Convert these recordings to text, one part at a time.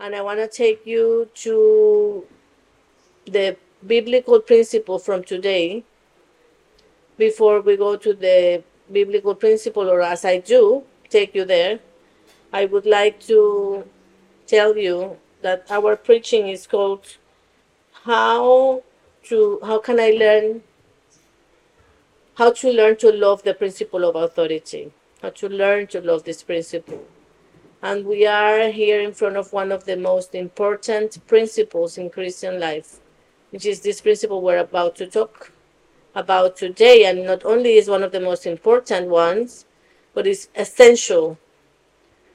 and I want to take you to the biblical principle from today before we go to the biblical principle, or as I do take you there. I would like to tell you that our preaching is called how to how can I learn how to learn to love the principle of authority how to learn to love this principle and we are here in front of one of the most important principles in Christian life which is this principle we're about to talk about today and not only is one of the most important ones but is essential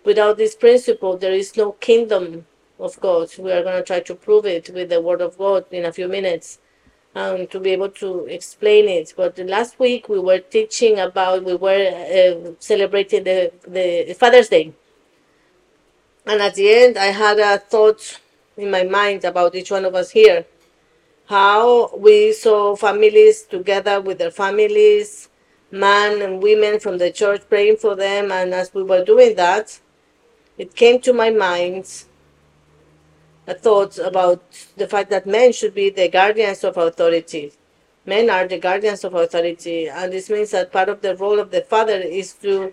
without this principle there is no kingdom of God. We are going to try to prove it with the word of God in a few minutes um, to be able to explain it. But last week we were teaching about, we were uh, celebrating the, the Father's Day. And at the end, I had a thought in my mind about each one of us here. How we saw families together with their families, men and women from the church praying for them. And as we were doing that, it came to my mind a thought about the fact that men should be the guardians of authority. Men are the guardians of authority, and this means that part of the role of the father is to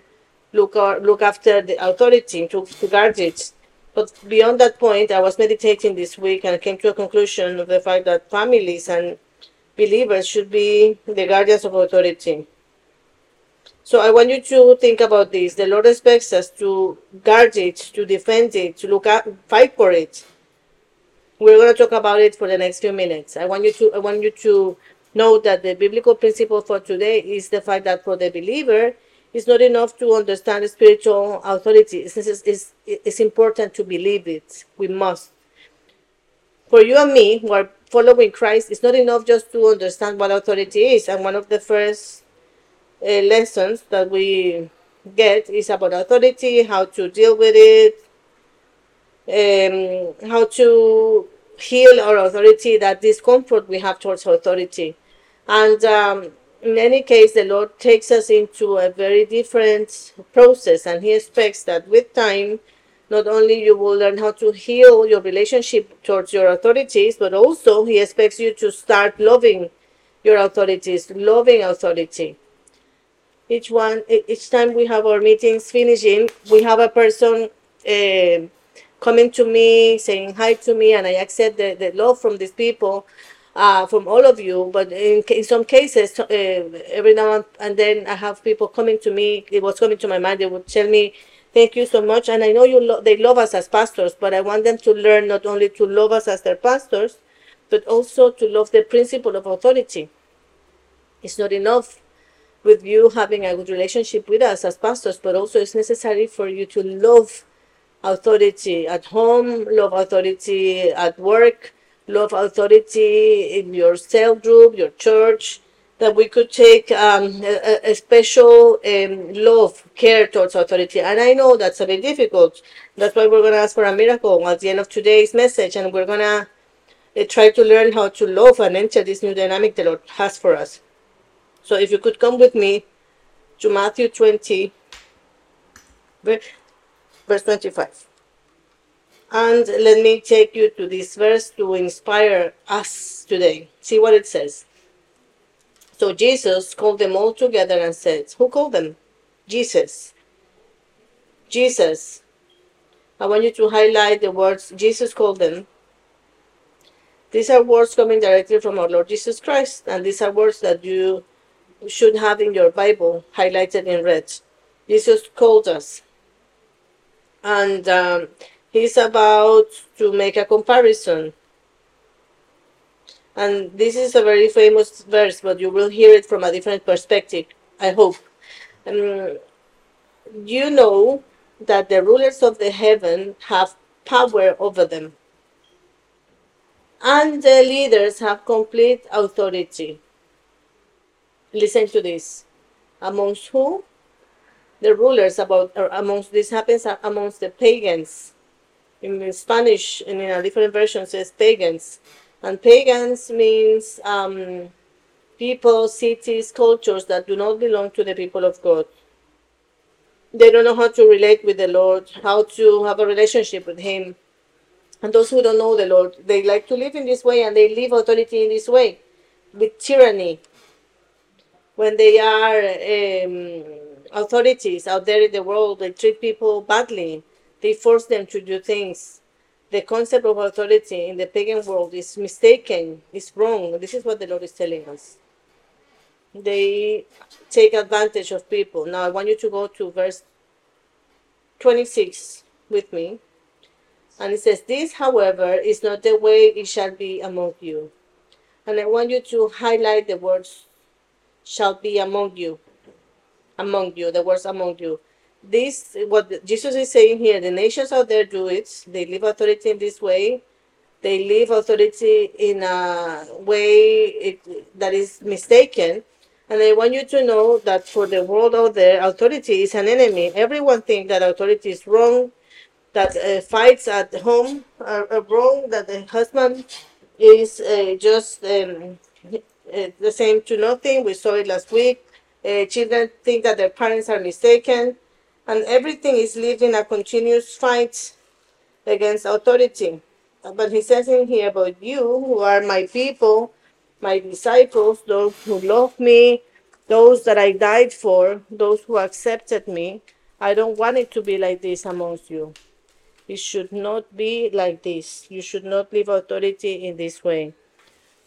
look or, look after the authority, to, to guard it. But beyond that point, I was meditating this week and came to a conclusion of the fact that families and believers should be the guardians of authority. So I want you to think about this. The Lord expects us to guard it, to defend it, to look at, fight for it. We're going to talk about it for the next few minutes. I want you to I want you to know that the biblical principle for today is the fact that for the believer, it's not enough to understand spiritual authority. It's, it's, it's, important to believe it. We must. For you and me, who are following Christ, it's not enough just to understand what authority is. And one of the first uh, lessons that we get is about authority, how to deal with it, um, how to heal our authority, that discomfort we have towards authority. And um, in any case, the Lord takes us into a very different process, and He expects that with time, not only you will learn how to heal your relationship towards your authorities, but also He expects you to start loving your authorities, loving authority. Each one, each time we have our meetings finishing, we have a person uh, coming to me, saying hi to me, and I accept the, the love from these people, uh, from all of you. But in, in some cases, uh, every now and then I have people coming to me, it was coming to my mind, they would tell me, thank you so much. And I know you lo- they love us as pastors, but I want them to learn not only to love us as their pastors, but also to love the principle of authority. It's not enough with you having a good relationship with us as pastors, but also it's necessary for you to love authority at home, love authority at work, love authority in your cell group, your church, that we could take um, a, a- special um, love, care towards authority. And I know that's a bit difficult. That's why we're going to ask for a miracle at the end of today's message, and we're going to uh, try to learn how to love and enter this new dynamic the Lord has for us. So if you could come with me to Matthew 20, verse 25. And let me take you to this verse to inspire us today. See what it says. So Jesus called them all together and said, Who called them? Jesus. Jesus. I want you to highlight the words Jesus called them. These are words coming directly from our Lord Jesus Christ, and these are words that you should have in your Bible highlighted in red. Jesus called us. And um, he's about to make a comparison. And this is a very famous verse, but you will hear it from a different perspective, I hope. Um, you know that the rulers of the heathen have power over them, and the leaders have complete authority. Listen to this. Amongst who? The rulers about or amongst this happens amongst the pagans. In Spanish in a different version says pagans. And pagans means um, people, cities, cultures that do not belong to the people of God. They don't know how to relate with the Lord, how to have a relationship with Him. And those who don't know the Lord, they like to live in this way and they live authority in this way with tyranny. When they are um, authorities out there in the world, they treat people badly, they force them to do things. The concept of authority in the pagan world is mistaken, is wrong. This is what the Lord is telling us. They take advantage of people. Now, I want you to go to verse 26 with me. And it says, This, however, is not the way it shall be among you. And I want you to highlight the words shall be among you. Among you, the words among you. This, what Jesus is saying here, the nations out there do it. They live authority in this way. They live authority in a way it, that is mistaken. And I want you to know that for the world out there, authority is an enemy. Everyone thinks that authority is wrong, that uh, fights at home are, are, wrong, that the husband is uh, just um, uh, the same to nothing. We saw it last week. Uh, children think that their parents are mistaken, and everything is lived in a continuous fight against authority. But he says in here about you, who are my people, my disciples, those who love me, those that I died for, those who accepted me. I don't want it to be like this amongst you. It should not be like this. You should not live authority in this way.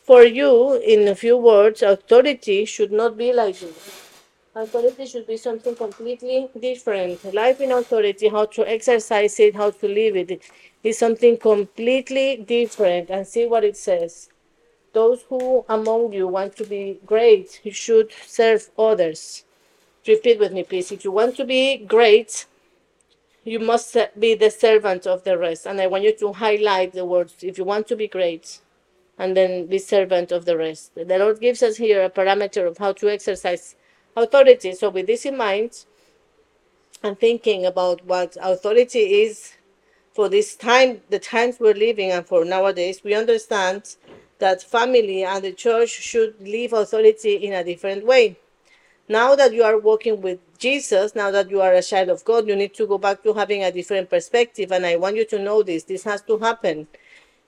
For you, in a few words, authority should not be like this. Authority should be something completely different. Life in authority, how to exercise it, how to live it, is something completely different. And see what it says. Those who among you want to be great, you should serve others. Repeat with me, please. If you want to be great, you must be the servant of the rest. And I want you to highlight the words if you want to be great, and then be servant of the rest. The Lord gives us here a parameter of how to exercise authority. So, with this in mind, and thinking about what authority is for this time, the times we're living, and for nowadays, we understand that family and the church should live authority in a different way. Now that you are walking with Jesus, now that you are a child of God, you need to go back to having a different perspective. And I want you to know this. This has to happen.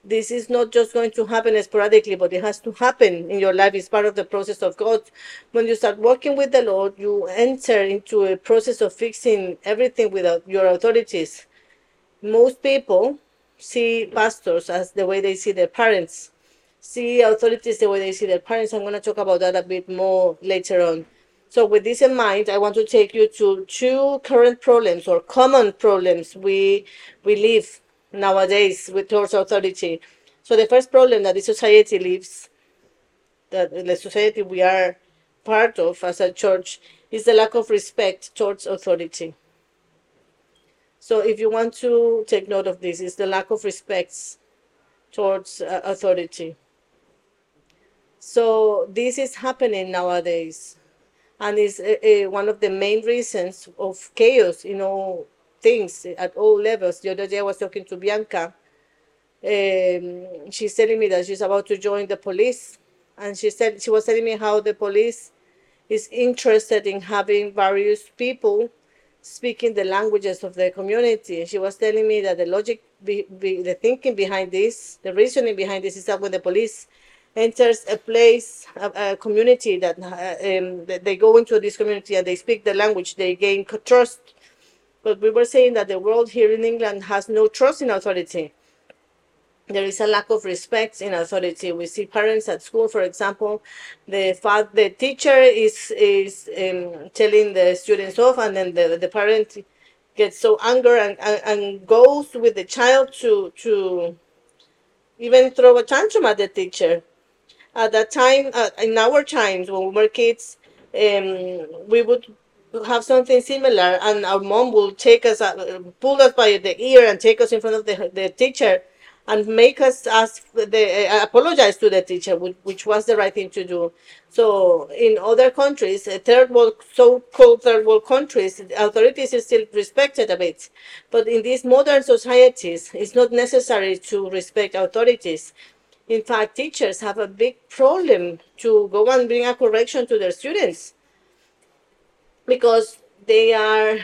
This is not just going to happen sporadically, but it has to happen in your life. It's part of the process of God. When you start working with the Lord, you enter into a process of fixing everything without your authorities. Most people see pastors as the way they see their parents, see authorities the way they see their parents. I'm going to talk about that a bit more later on. So with this in mind, I want to take you to two current problems or common problems we we live nowadays with towards authority. So the first problem that the society lives, that the society we are part of as a church, is the lack of respect towards authority. So if you want to take note of this, is the lack of respect towards uh, authority. So this is happening nowadays and is uh, uh, one of the main reasons of chaos in all things at all levels. The other day I was talking to Bianca. Um, she's telling me that she's about to join the police, and she said she was telling me how the police is interested in having various people speaking the languages of the community. And she was telling me that the logic, be, be, the thinking behind this, the reasoning behind this is that when the police enters a place, a, a community that uh, um, they go into this community and they speak the language, they gain trust. But we were saying that the world here in England has no trust in authority. There is a lack of respect in authority. We see parents at school, for example, the the teacher is is um, telling the students off, and then the, the parent gets so angry and, and, and goes with the child to to even throw a tantrum at the teacher at that time, uh, in our times when we were kids, um, we would have something similar, and our mom will take us, uh, pull us by the ear, and take us in front of the the teacher, and make us ask the uh, apologize to the teacher, which, which, was the right thing to do. So in other countries, uh, third world, so-called third world countries, authorities are still respected a bit, but in these modern societies, it's not necessary to respect authorities. In fact, teachers have a big problem to go and bring a correction to their students because they are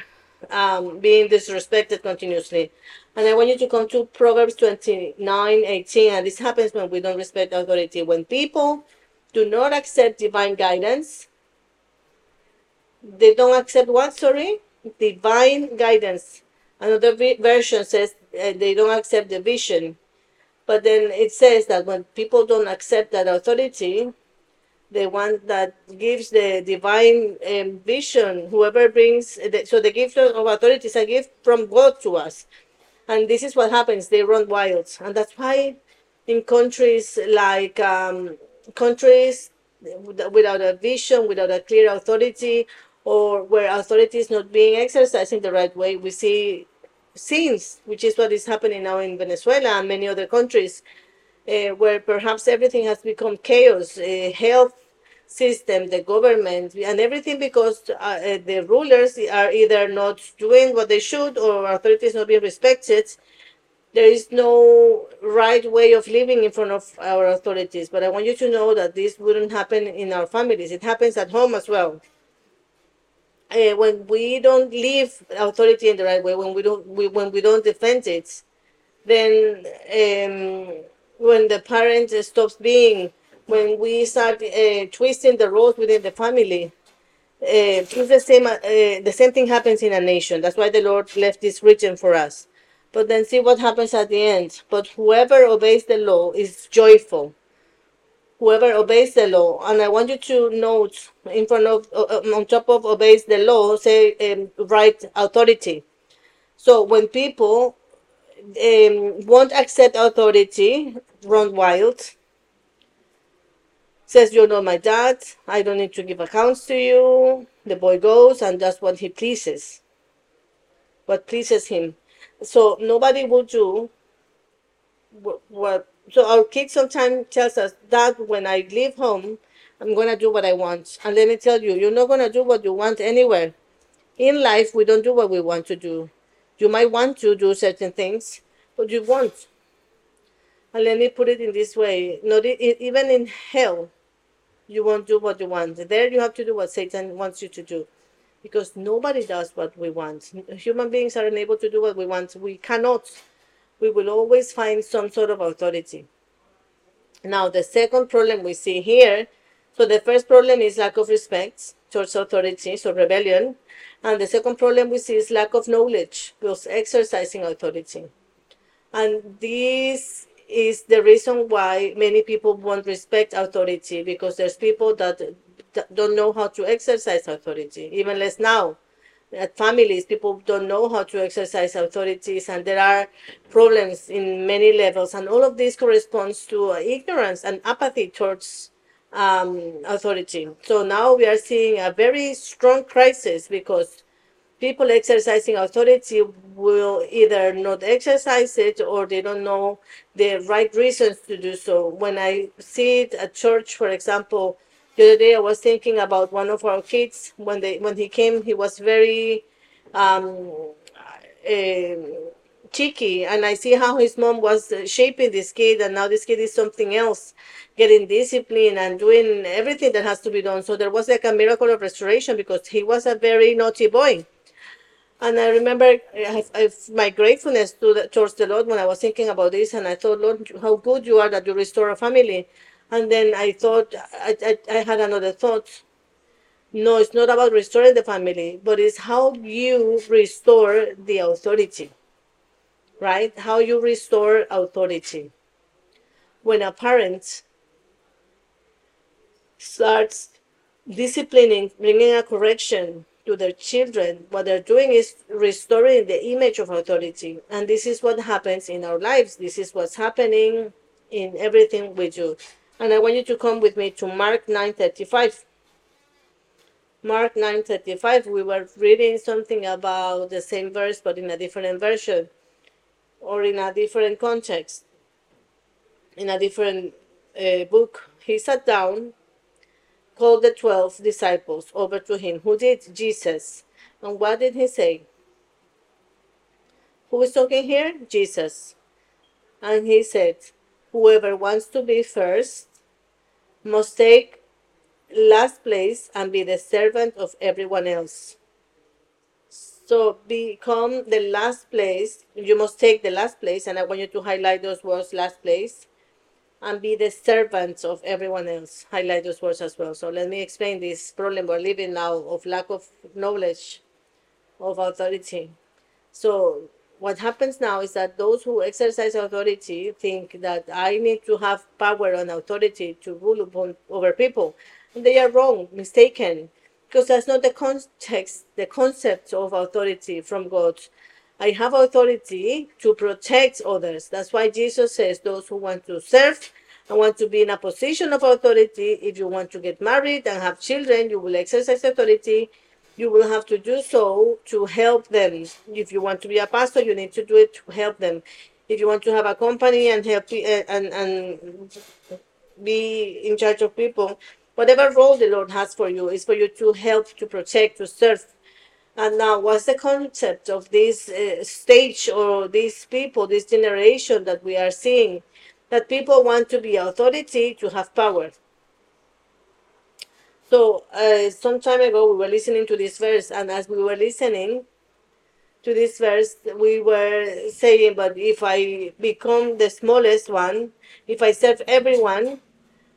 um, being disrespected continuously. And I want you to come to Proverbs 29 18. And this happens when we don't respect authority. When people do not accept divine guidance, they don't accept what, sorry? Divine guidance. Another version says uh, they don't accept the vision. But then it says that when people don't accept that authority, the one that gives the divine um, vision, whoever brings, the, so the gift of authority is a gift from God to us. And this is what happens, they run wild. And that's why in countries like um, countries without a vision, without a clear authority, or where authority is not being exercised in the right way, we see scenes, which is what is happening now in Venezuela and many other countries, uh, where perhaps everything has become chaos, uh, health system, the government, and everything because uh, the rulers are either not doing what they should or authorities not being respected. There is no right way of living in front of our authorities. But I want you to know that this wouldn't happen in our families. It happens at home as well. Uh, when we don't live authority in the right way, when we don't, we, when we don't defend it, then um, when the parent stops being, when we start uh, twisting the roles within the family, uh, it's the same. Uh, the same thing happens in a nation. That's why the Lord left this region for us. But then see what happens at the end. But whoever obeys the law is joyful. Whoever obeys the law, and I want you to note in front of, uh, uh on top of obeys the law, say um, right authority. So when people um, won't accept authority, run wild. Says, You're not my dad. I don't need to give accounts to you. The boy goes and does what he pleases, what pleases him. So nobody will do what, what so our kid sometimes tells us that when I leave home, I'm gonna do what I want. And let me tell you, you're not gonna do what you want anywhere. In life, we don't do what we want to do. You might want to do certain things, but you won't. And let me put it in this way: not even in hell, you won't do what you want. There, you have to do what Satan wants you to do, because nobody does what we want. Human beings are unable to do what we want. We cannot. We will always find some sort of authority. Now, the second problem we see here. So the first problem is lack of respect towards authority, so rebellion. And the second problem we see is lack of knowledge, because exercising authority. And this is the reason why many people won't respect authority, because there's people that don't know how to exercise authority, even less now. At families, people don't know how to exercise authorities, and there are problems in many levels. And all of this corresponds to uh, ignorance and apathy towards um, authority. So now we are seeing a very strong crisis because people exercising authority will either not exercise it or they don't know the right reasons to do so. When I see it at church, for example, the other day I was thinking about one of our kids. When they when he came, he was very um, uh, cheeky, and I see how his mom was uh, shaping this kid, and now this kid is something else getting discipline and doing everything that has to be done. So there was like a miracle of restoration because he was a very naughty boy. And I remember uh, I, my gratefulness to the, towards the Lord when I was thinking about this, and I thought, Lord, how good you are that you restore a family. And then I thought, I, I, I had another thought. No, it's not about restoring the family, but it's how you restore the authority, right? How you restore authority. When a parent starts disciplining, bringing a correction to their children, what they're doing is restoring the image of authority. And this is what happens in our lives. This is what's happening in everything we do. And I want you to come with me to Mark 9:35. Mark 9:35 we were reading something about the same verse but in a different version or in a different context in a different uh, book. He sat down called the 12 disciples over to him. Who did? Jesus. And what did he say? Who is talking here? Jesus. And he said, Whoever wants to be first must take last place and be the servant of everyone else. So become the last place. You must take the last place, and I want you to highlight those words last place and be the servants of everyone else. Highlight those words as well. So let me explain this problem we're living now of lack of knowledge of authority. So what happens now is that those who exercise authority think that I need to have power and authority to rule upon over people. And they are wrong, mistaken, because that's not the context, the concept of authority from God. I have authority to protect others. That's why Jesus says those who want to serve and want to be in a position of authority, if you want to get married and have children, you will exercise authority. You will have to do so to help them. If you want to be a pastor, you need to do it to help them. If you want to have a company and help pe- and and be in charge of people, whatever role the Lord has for you is for you to help, to protect, to serve. And now, what's the concept of this uh, stage or these people, this generation that we are seeing? That people want to be authority to have power. So, uh, some time ago, we were listening to this verse, and as we were listening to this verse, we were saying, But if I become the smallest one, if I serve everyone,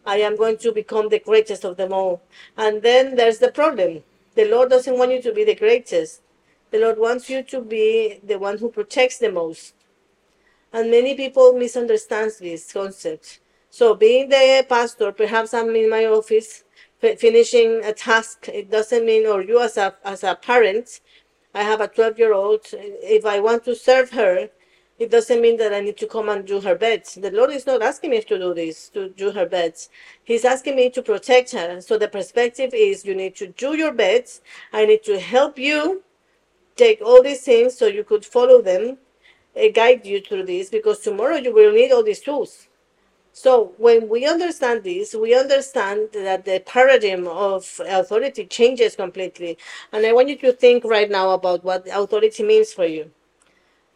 I am going to become the greatest of them all. And then there's the problem. The Lord doesn't want you to be the greatest. The Lord wants you to be the one who protects the most. And many people misunderstand this concept. So being the pastor, perhaps I'm in my office fi- finishing a task. It doesn't mean, or you as a as a parent, I have a 12 year old. If I want to serve her, it doesn't mean that I need to come and do her beds. The Lord is not asking me to do this, to do her beds. He's asking me to protect her. So the perspective is you need to do your beds. I need to help you take all these things so you could follow them, guide you through this, because tomorrow you will need all these tools. So when we understand this, we understand that the paradigm of authority changes completely. And I want you to think right now about what authority means for you.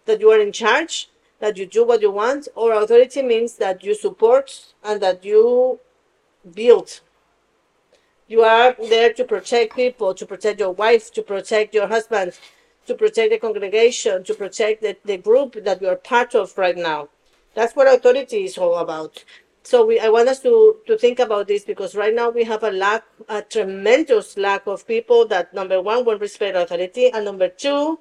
That you are in charge, that you do what you want, or authority means that you support and that you build. You are there to protect people, to protect your wife, to protect your husband, to protect the congregation, to protect the, the group that you are part of right now. That's what authority is all about. So we, I want us to, to think about this because right now we have a lack, a tremendous lack of people that number one won't respect authority, and number two,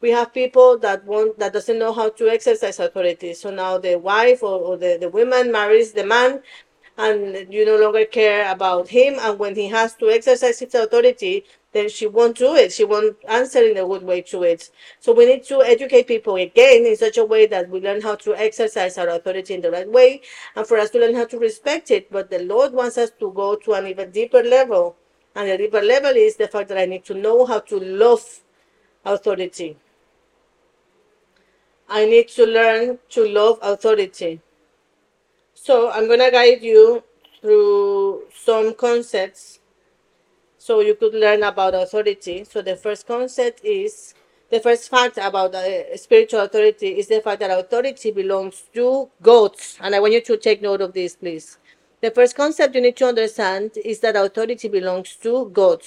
we have people that want that doesn't know how to exercise authority. So now the wife or, or the, the woman marries the man and you no longer care about him. And when he has to exercise his authority then she won't do it. She won't answer in a good way to it. So we need to educate people again in such a way that we learn how to exercise our authority in the right way and for us to learn how to respect it. But the lord wants us to go to an even deeper level. And the deeper level is the fact that i need to know how to love authority i need to learn to love authority so I'm gonna guide you through some concepts so you could learn about authority. So the first concept is the first fact about uh, spiritual authority is the fact that authority belongs to God. And I want you to take note of this, please. The first concept you need to understand is that authority belongs to God.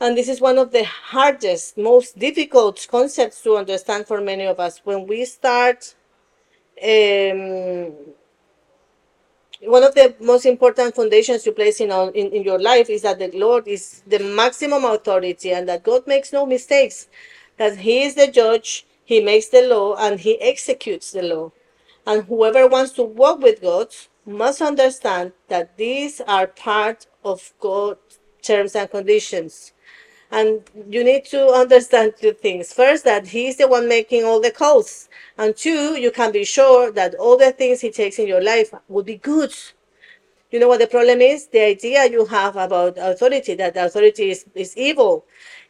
And this is one of the hardest, most difficult concepts to understand for many of us. When we start um, one of the most important foundations you place in, in in your life is that the Lord is the maximum authority and that God makes no mistakes. That He is the judge, He makes the law, and He executes the law. And whoever wants to walk with God must understand that these are part of God's terms and conditions. And you need to understand two things. First, that He's the one making all the calls. And two, you can be sure that all the things He takes in your life will be good. You know what the problem is? The idea you have about authority, that authority is, is evil.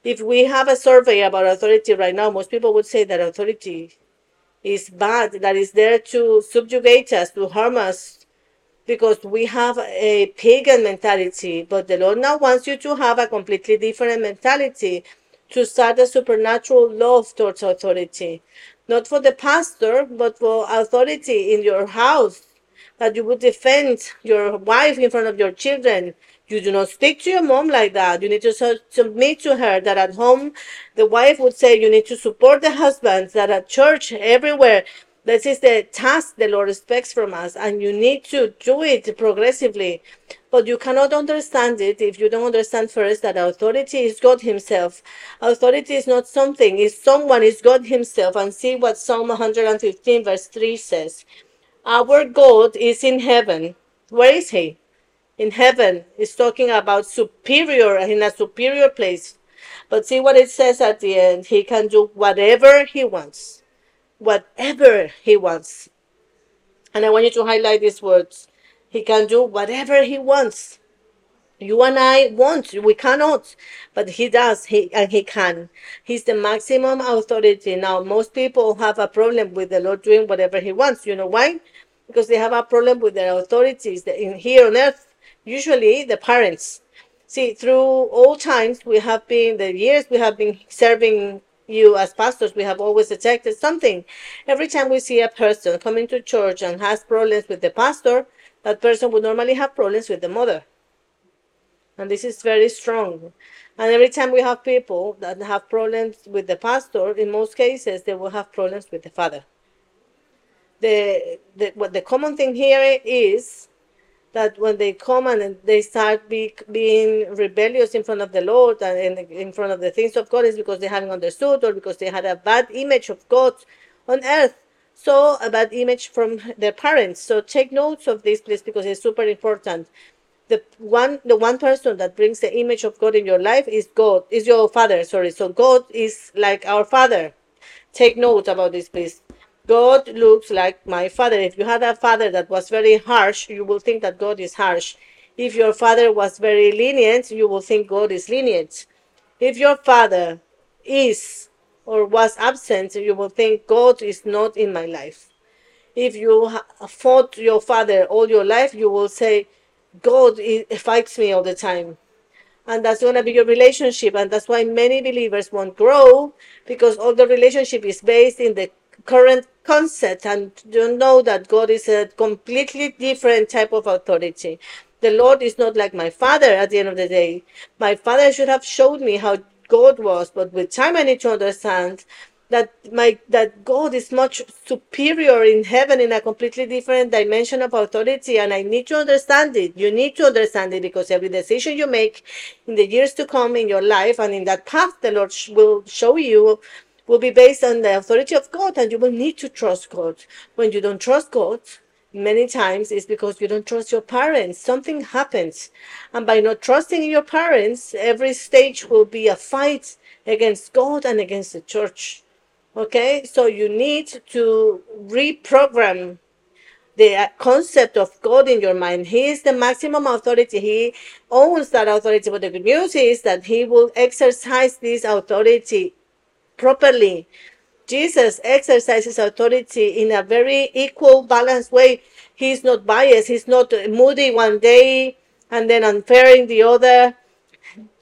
If we have a survey about authority right now, most people would say that authority is bad, that is there to subjugate us, to harm us, because we have a pagan mentality. But the Lord now wants you to have a completely different mentality to start a supernatural love towards authority. Not for the pastor, but for authority in your house. That you would defend your wife in front of your children, You do not speak to your mom like that. You need to submit to her. That at home, the wife would say you need to support the husband. That at church, everywhere, this is the task the Lord expects from us, and you need to do it progressively. But you cannot understand it if you don't understand first that authority is God Himself. Authority is not something, it's someone, it's God Himself. And see what Psalm 115, verse 3 says. Our God is in heaven. Where is He? In heaven. It's talking about superior, in a superior place. But see what it says at the end. He can do whatever He wants. Whatever He wants. And I want you to highlight these words. He can do whatever He wants. You and I want, we cannot, but he does, he and he can. He's the maximum authority. Now, most people have a problem with the Lord doing whatever he wants. You know why? Because they have a problem with their authorities in here on earth, usually the parents. See, through all times we have been the years we have been serving you as pastors, we have always detected something. Every time we see a person coming to church and has problems with the pastor, that person would normally have problems with the mother and this is very strong. And every time we have people that have problems with the pastor, in most cases, they will have problems with the father. The, the what the common thing here is that when they come and they start be, being rebellious in front of the Lord and in, front of the things of God is because they haven't understood or because they had a bad image of God on earth. So a bad image from their parents. So take notes of this, please, because it's super important the one the one person that brings the image of God in your life is God, is your father, sorry. So God is like our father. Take note about this, please. God looks like my father. If you had a father that was very harsh, you will think that God is harsh. If your father was very lenient, you will think God is lenient. If your father is or was absent, you will think God is not in my life. If you fought your father all your life, you will say, God fights me all the time. And that's going to be your relationship. And that's why many believers won't grow because all the relationship is based in the current concept and don't know that God is a completely different type of authority. The Lord is not like my father at the end of the day. My father should have showed me how God was, but with time I need to understand that my that God is much superior in heaven in a completely different dimension of authority and I need to understand it. You need to understand it because every decision you make in the years to come in your life and in that path the Lord will show you will be based on the authority of God and you will need to trust God. When you don't trust God, many times it's because you don't trust your parents. Something happens. And by not trusting your parents, every stage will be a fight against God and against the church. Okay, so you need to reprogram the uh, concept of God in your mind. He is the maximum authority. He owns that authority. But the good news is that he will exercise this authority properly. Jesus exercises authority in a very equal, balanced way. He's not biased. He's not moody one day and then unfair in the other.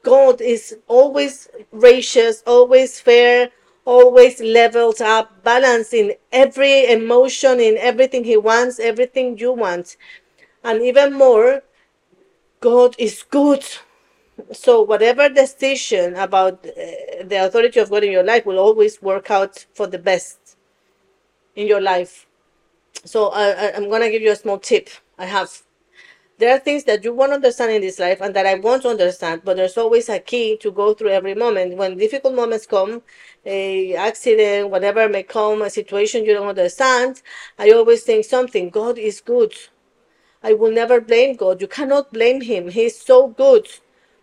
God is always gracious, always fair, always levels up, balance in every emotion, in everything He wants, everything you want. And even more, God is good. So, whatever decision about uh, the authority of God in your life will always work out for the best in your life. So, uh, I'm going to give you a small tip I have there are things that you won't understand in this life and that I won't understand, but there's always a key to go through every moment. When difficult moments come, a accident, whatever may come, a situation you don't understand, I always think something. God is good. I will never blame God. You cannot blame him. He's so good.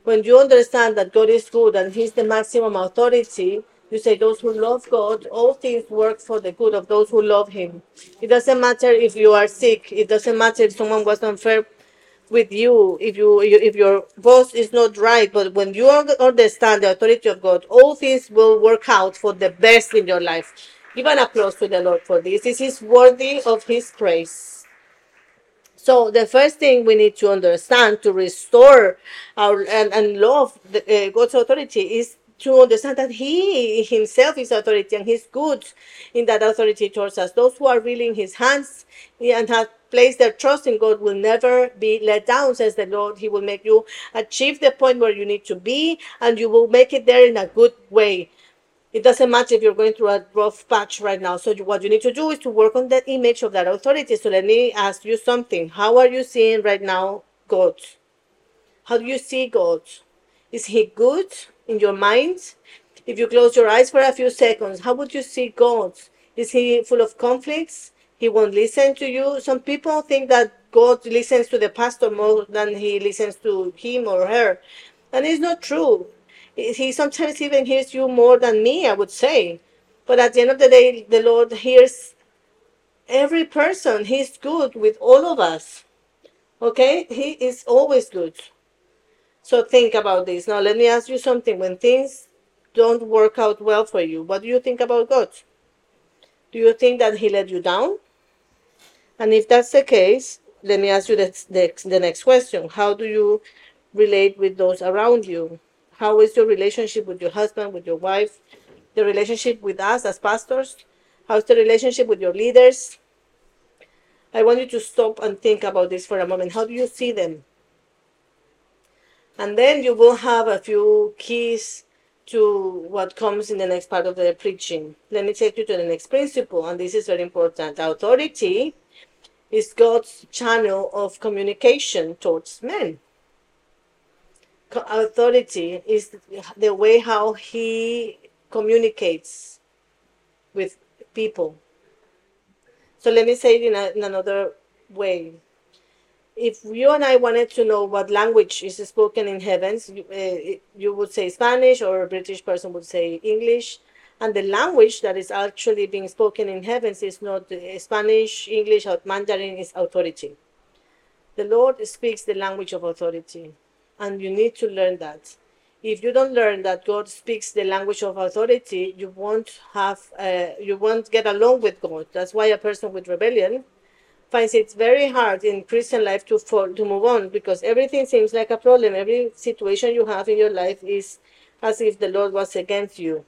When you understand that God is good and he's the maximum authority, you say those who love God, all things work for the good of those who love him. It doesn't matter if you are sick. It doesn't matter if someone was unfair with you if you if your boss is not right but when you understand the authority of god all things will work out for the best in your life give an applause to the lord for this this is worthy of his praise so the first thing we need to understand to restore our and, and love the, uh, god's authority is to understand that He Himself is authority and He's good in that authority towards us. Those who are really in His hands and have placed their trust in God will never be let down, says the Lord. He will make you achieve the point where you need to be and you will make it there in a good way. It doesn't matter if you're going through a rough patch right now. So what you need to do is to work on that image of that authority. So let me ask you something. How are you seeing right now God? How do you see God? Is he good in your mind? If you close your eyes for a few seconds, how would you see God? Is he full of conflicts? He won't listen to you. Some people think that God listens to the pastor more than he listens to him or her. And it's not true. He sometimes even hears you more than me, I would say. But at the end of the day, the Lord hears every person. He's good with all of us. Okay? He is always good. So think about this. Now, let me ask you something. When things don't work out well for you, what do you think about God? Do you think that He let you down? And if that's the case, let me ask you the, the, the next question. How do you relate with those around you? How is your relationship with your husband, with your wife, the relationship with us as pastors? How's the relationship with your leaders? I want you to stop and think about this for a moment. How do you see them? And then you will have a few keys to what comes in the next part of the preaching. Let me take you to the next principle, and this is very important. Authority is God's channel of communication towards men. Authority is the way how He communicates with people. So let me say it in, a, in another way if you and I wanted to know what language is spoken in heavens, you, uh, you would say Spanish, or a British person would say English. And the language that is actually being spoken in heavens is not uh, Spanish, English, or Mandarin, is authority. The Lord speaks the language of authority, and you need to learn that. If you don't learn that God speaks the language of authority, you won't have, uh, you won't get along with God. That's why a person with rebellion finds it very hard in Christian life to fall, to move on because everything seems like a problem. Every situation you have in your life is as if the Lord was against you.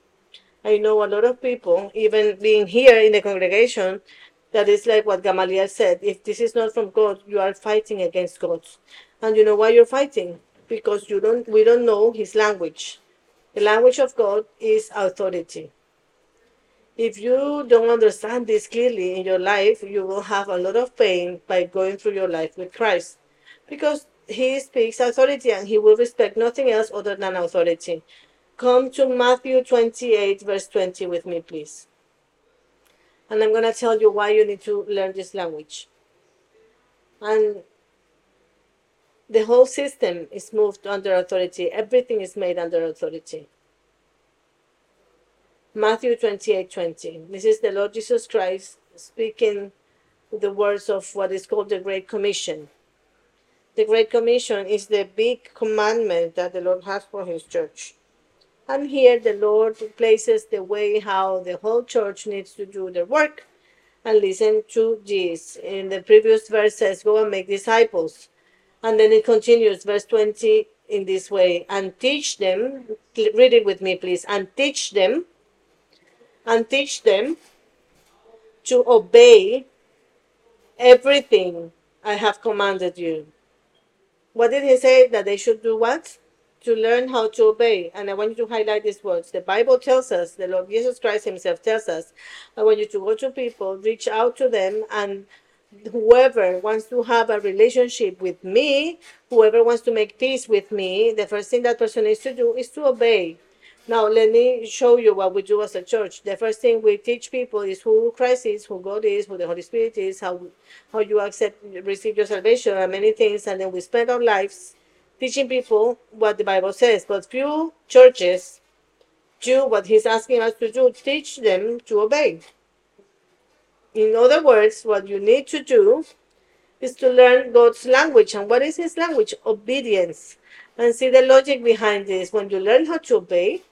I know a lot of people, even being here in the congregation, that is like what Gamaliel said. If this is not from God, you are fighting against God. And you know why you're fighting? Because you don't we don't know his language. The language of God is authority if you don't understand this clearly in your life, you will have a lot of pain by going through your life with Christ. Because he speaks authority and he will respect nothing else other than authority. Come to Matthew 28, verse 20 with me, please. And I'm going to tell you why you need to learn this language. And the whole system is moved under authority, everything is made under authority. Matthew 28 20. This is the Lord Jesus Christ speaking the words of what is called the Great Commission. The Great Commission is the big commandment that the Lord has for His church. And here the Lord places the way how the whole church needs to do their work and listen to this. In the previous verse says, Go and make disciples. And then it continues, verse 20, in this way, and teach them, read it with me, please, and teach them and teach them to obey everything I have commanded you. What did he say? That they should do what? To learn how to obey. And I want you to highlight these words. The Bible tells us, the Lord Jesus Christ Himself tells us, I want you to go to people, reach out to them, and whoever wants to have a relationship with me, whoever wants to make peace with me, the first thing that person needs to do is to obey. Now, let me show you what we do as a church. The first thing we teach people is who Christ is, who God is, who the Holy Spirit is, how how you accept, receive your salvation, and many things. And then we spend our lives teaching people what the Bible says. But few churches do what He's asking us to do, teach them to obey. In other words, what you need to do is to learn God's language. And what is His language? Obedience. And see the logic behind this. When you learn how to obey,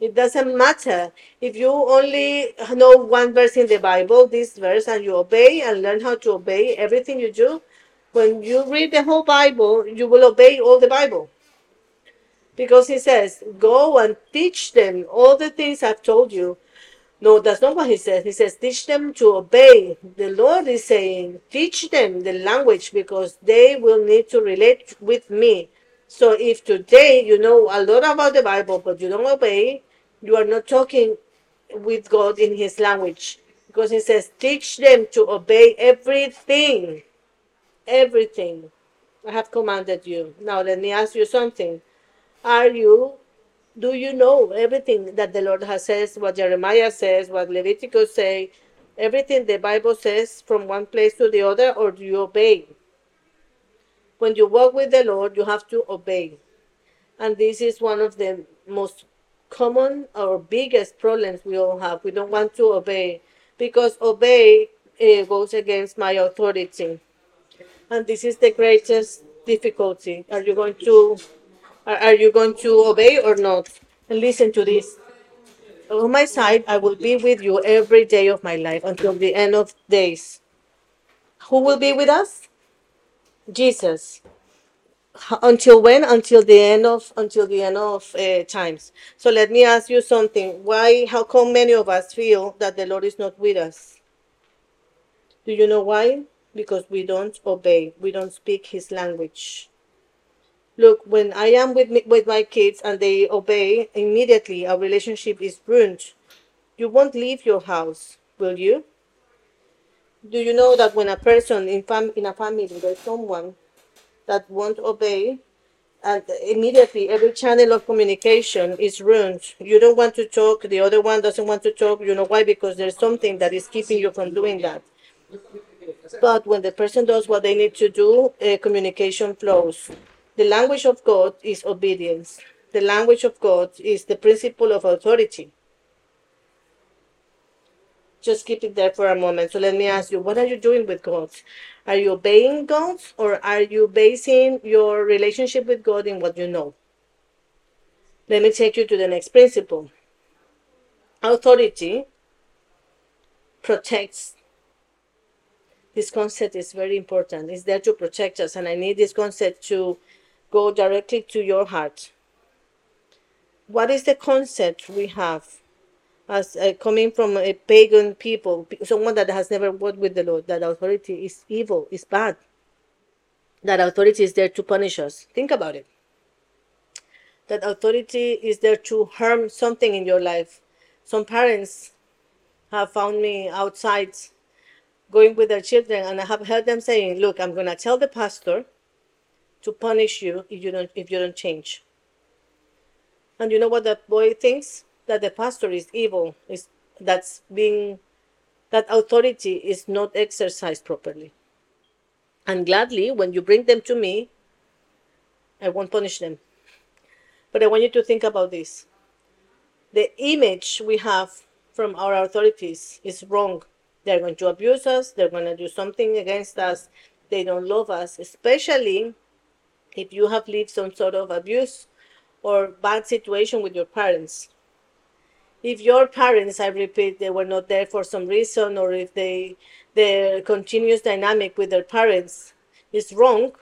it doesn't matter if you only know one verse in the Bible, this verse, and you obey and learn how to obey everything you do. When you read the whole Bible, you will obey all the Bible. Because he says, Go and teach them all the things I've told you. No, that's not what he says. He says, Teach them to obey. The Lord is saying, Teach them the language because they will need to relate with me. So if today you know a lot about the Bible but you don't obey, you are not talking with God in his language. Because he says, Teach them to obey everything. Everything. I have commanded you. Now let me ask you something. Are you do you know everything that the Lord has says, what Jeremiah says, what Leviticus say, everything the Bible says from one place to the other, or do you obey? When you walk with the Lord, you have to obey. And this is one of the most common or biggest problems we all have. We don't want to obey because obey uh, goes against my authority. And this is the greatest difficulty. Are you going to are, you going to obey or not? Listen to this. On my side, I will be with you every day of my life until the end of days. Who will be with us? Jesus. Until when? Until the end of until the end of uh, times. So let me ask you something. Why? How come many of us feel that the Lord is not with us? Do you know why? Because we don't obey. We don't speak His language. Look, when I am with me, with my kids and they obey, immediately our relationship is ruined. You won't leave your house, will you? Do you know that when a person in fam- in a family there's someone that won't obey, and immediately every channel of communication is ruined. You don't want to talk, the other one doesn't want to talk. You know why? Because there's something that is keeping you from doing that. But when the person does what they need to do, uh, communication flows. The language of God is obedience. The language of God is the principle of authority. Just keep it there for a moment. So let me ask you, what are you doing with God? Are you obeying God or are you basing your relationship with God in what you know? Let me take you to the next principle. Authority protects. This concept is very important. It's there to protect us, and I need this concept to go directly to your heart. What is the concept we have as uh, coming from a pagan people, someone that has never worked with the Lord, that authority is evil, is bad, that authority is there to punish us? Think about it. That authority is there to harm something in your life. Some parents have found me outside going with their children, and I have heard them saying, "Look, I'm gonna tell the pastor to punish you if you don't if you don't change." And you know what that boy thinks? That the pastor is evil, is that's being that authority is not exercised properly. And gladly, when you bring them to me, I won't punish them. But I want you to think about this. The image we have from our authorities is wrong. They're going to abuse us, they're going to do something against us, they don't love us, especially if you have lived some sort of abuse or bad situation with your parents. If your parents, I repeat, they were not there for some reason, or if they their continuous dynamic with their parents is wrong,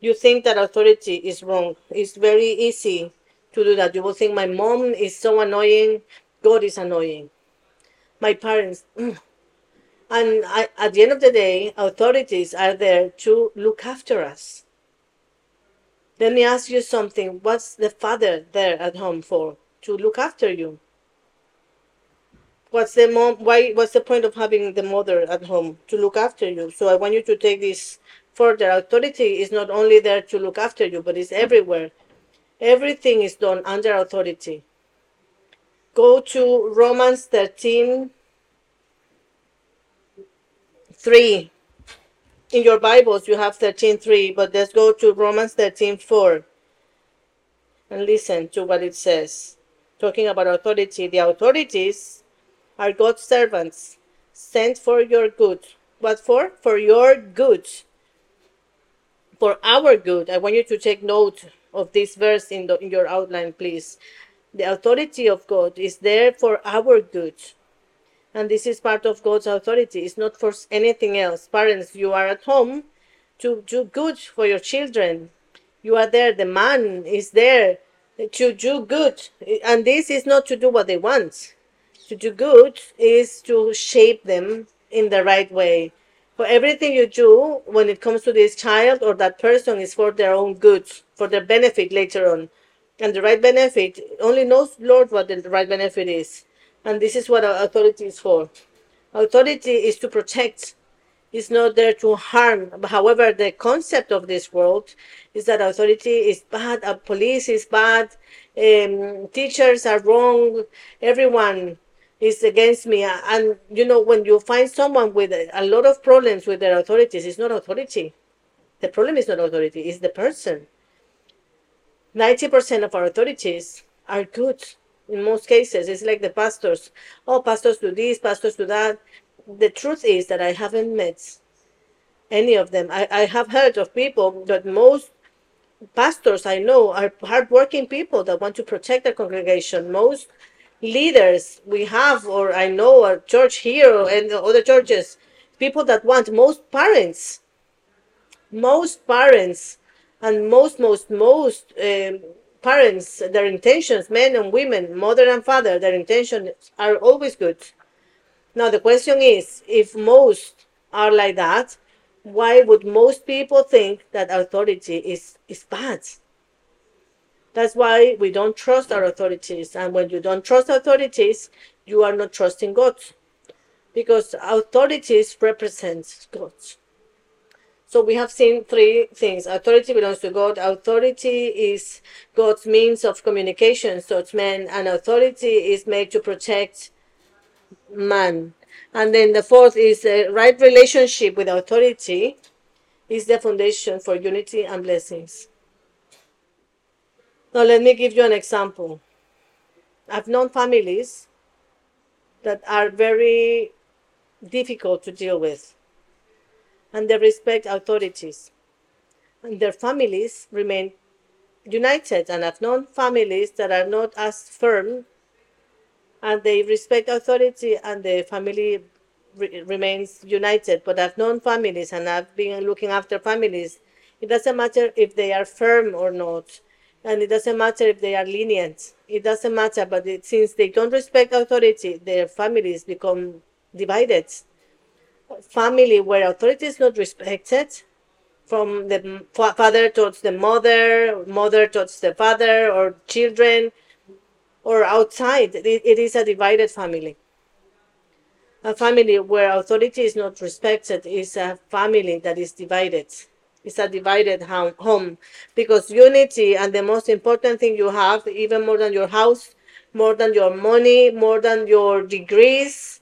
you think that authority is wrong. It's very easy to do that. You will think my mom is so annoying, God is annoying. My parents, and I, at the end of the day, authorities are there to look after us. Let me ask you something. What's the father there at home for? To look after you. What's the mom? Why? What's the point of having the mother at home to look after you? So I want you to take this further. Authority is not only there to look after you, but it's everywhere. Everything is done under authority. Go to Romans 13 3. In your Bibles, you have 13.3, but let's go to Romans 13.4 and listen to what it says. Talking about authority, the authorities are God's servants sent for your good. What for? For your good. For our good. I want you to take note of this verse in, the, in your outline, please. The authority of God is there for our good. And this is part of God's authority. It's not for anything else. Parents, you are at home to do good for your children. You are there. The man is there to do good. And this is not to do what they want. To do good is to shape them in the right way. For everything you do when it comes to this child or that person is for their own good, for their benefit later on. And the right benefit, only knows Lord what the right benefit is. And this is what authority is for. Authority is to protect, it's not there to harm. However, the concept of this world is that authority is bad, uh, police is bad, um, teachers are wrong, everyone is against me. And you know, when you find someone with a, a lot of problems with their authorities, it's not authority. The problem is not authority, it's the person. 90% of our authorities are good in most cases. It's like the pastors. Oh, pastors do this, pastors do that. The truth is that I haven't met any of them. I, I have heard of people that most pastors I know are hardworking people that want to protect their congregation. Most leaders we have, or I know a church here and other churches, people that want, most parents, most parents, and most, most, most um, parents, their intentions, men and women, mother and father, their intentions are always good. Now, the question is if most are like that, why would most people think that authority is, is bad? That's why we don't trust our authorities. And when you don't trust authorities, you are not trusting God. Because authorities represent God. So we have seen three things. Authority belongs to God. Authority is God's means of communication towards men, and authority is made to protect man. And then the fourth is a right relationship with authority is the foundation for unity and blessings. Now let me give you an example. I've known families that are very difficult to deal with and they respect authorities. And their families remain united. And I've known families that are not as firm and they respect authority and the family re- remains united. But I've known families and I've been looking after families. It doesn't matter if they are firm or not. And it doesn't matter if they are lenient. It doesn't matter, but it, since they don't respect authority, their families become divided family where authority is not respected from the father towards the mother, mother towards the father, or children, or outside. It, is a divided family. A family where authority is not respected is a family that is divided. It's a divided home because unity and the most important thing you have, even more than your house, more than your money, more than your degrees,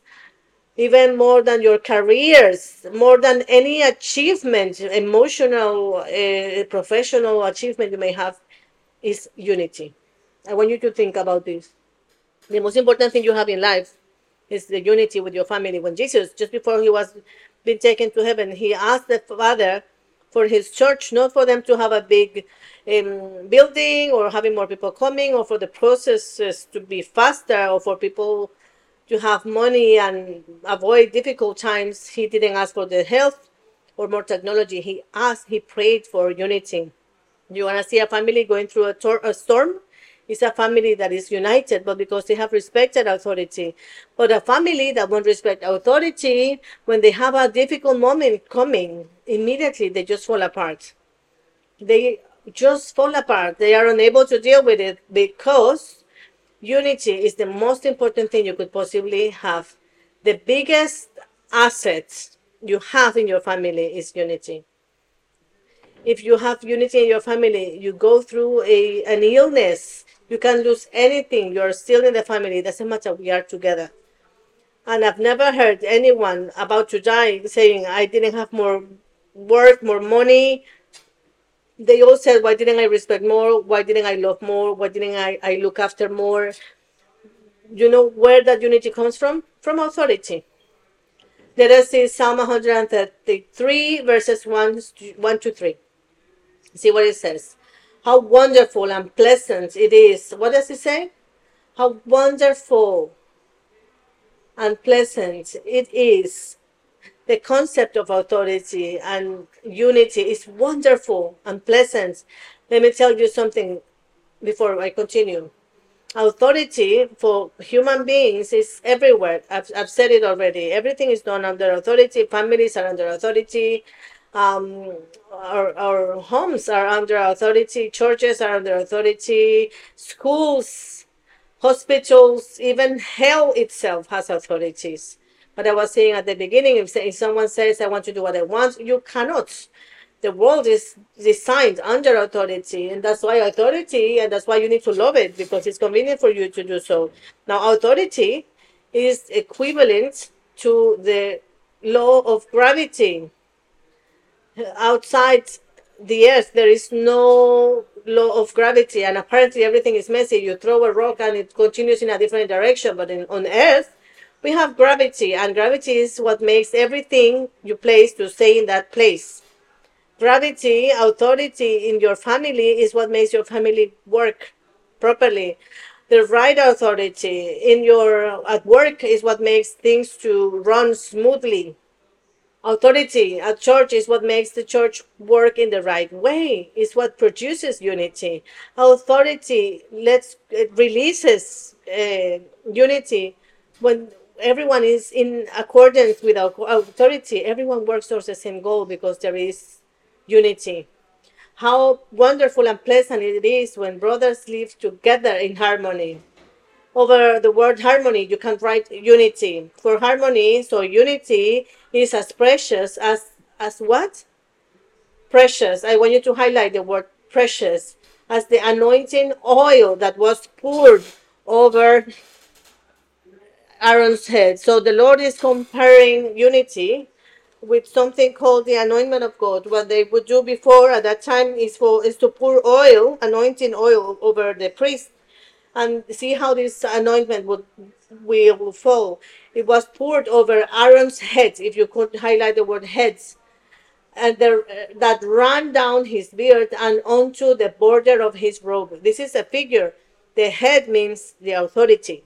even more than your careers, more than any achievement, emotional, uh, professional achievement you may have, is unity. I want you to think about this. The most important thing you have in life is the unity with your family. When Jesus, just before he was being taken to heaven, he asked the Father for his church, not for them to have a big um, building or having more people coming, or for the processes to be faster, or for people to have money and avoid difficult times. He didn't ask for the health or more technology. He asked, he prayed for unity. You want to see a family going through a, tor- a storm? It's a family that is united, but because they have respected authority. But a family that won't respect authority, when they have a difficult moment coming, immediately they just fall apart. They just fall apart. They are unable to deal with it because unity is the most important thing you could possibly have. The biggest asset you have in your family is unity. If you have unity in your family, you go through a an illness, you can lose anything, you're still in the family. It doesn't matter, we are together. And I've never heard anyone about to die saying, I didn't have more work, more money, they all said, why didn't I respect more? Why didn't I love more? Why didn't I, I look after more? You know where that unity comes from? From authority. Let us see Psalm 133, verses 1, 1 to 3. See what it says. How wonderful and pleasant it is. What does it say? How wonderful and pleasant it is the concept of authority and unity is wonderful and pleasant. Let me tell you something. before I continue. Authority for human beings is everywhere. I've, I've said it already. Everything is done under authority. Families are under authority. Um, our, our homes are under authority. Churches are under authority. Schools, hospitals, even hell itself has authorities. But I was saying at the beginning, if, if someone says, I want to do what I want, you cannot. The world is designed under authority and that's why authority and that's why you need to love it because it's convenient for you to do so. Now authority is equivalent to the law of gravity. Outside the earth there is no law of gravity and apparently everything is messy. You throw a rock and it continues in a different direction but in, on earth we have gravity and gravity is what makes everything you place to stay in that place gravity, authority in your family is what makes your family work properly. The right authority in your at work is what makes things to run smoothly. Authority at church is what makes the church work in the right way. Is what produces unity. Authority lets it releases uh, unity when everyone is in accordance with our authority. Everyone works towards the same goal because there is unity. How wonderful and pleasant it is when brothers live together in harmony. Over the word harmony, you can write unity. For harmony, so unity is as precious as as what? Precious. I want you to highlight the word precious as the anointing oil that was poured over Aaron's head. So the Lord is comparing unity with something called the anointment of God. What they would do before at that time is for is to pour oil, anointing oil over the priest, and see how this anointment would will fall. It was poured over Aaron's head. If you could highlight the word heads, and that ran down his beard and onto the border of his robe. This is a figure. The head means the authority.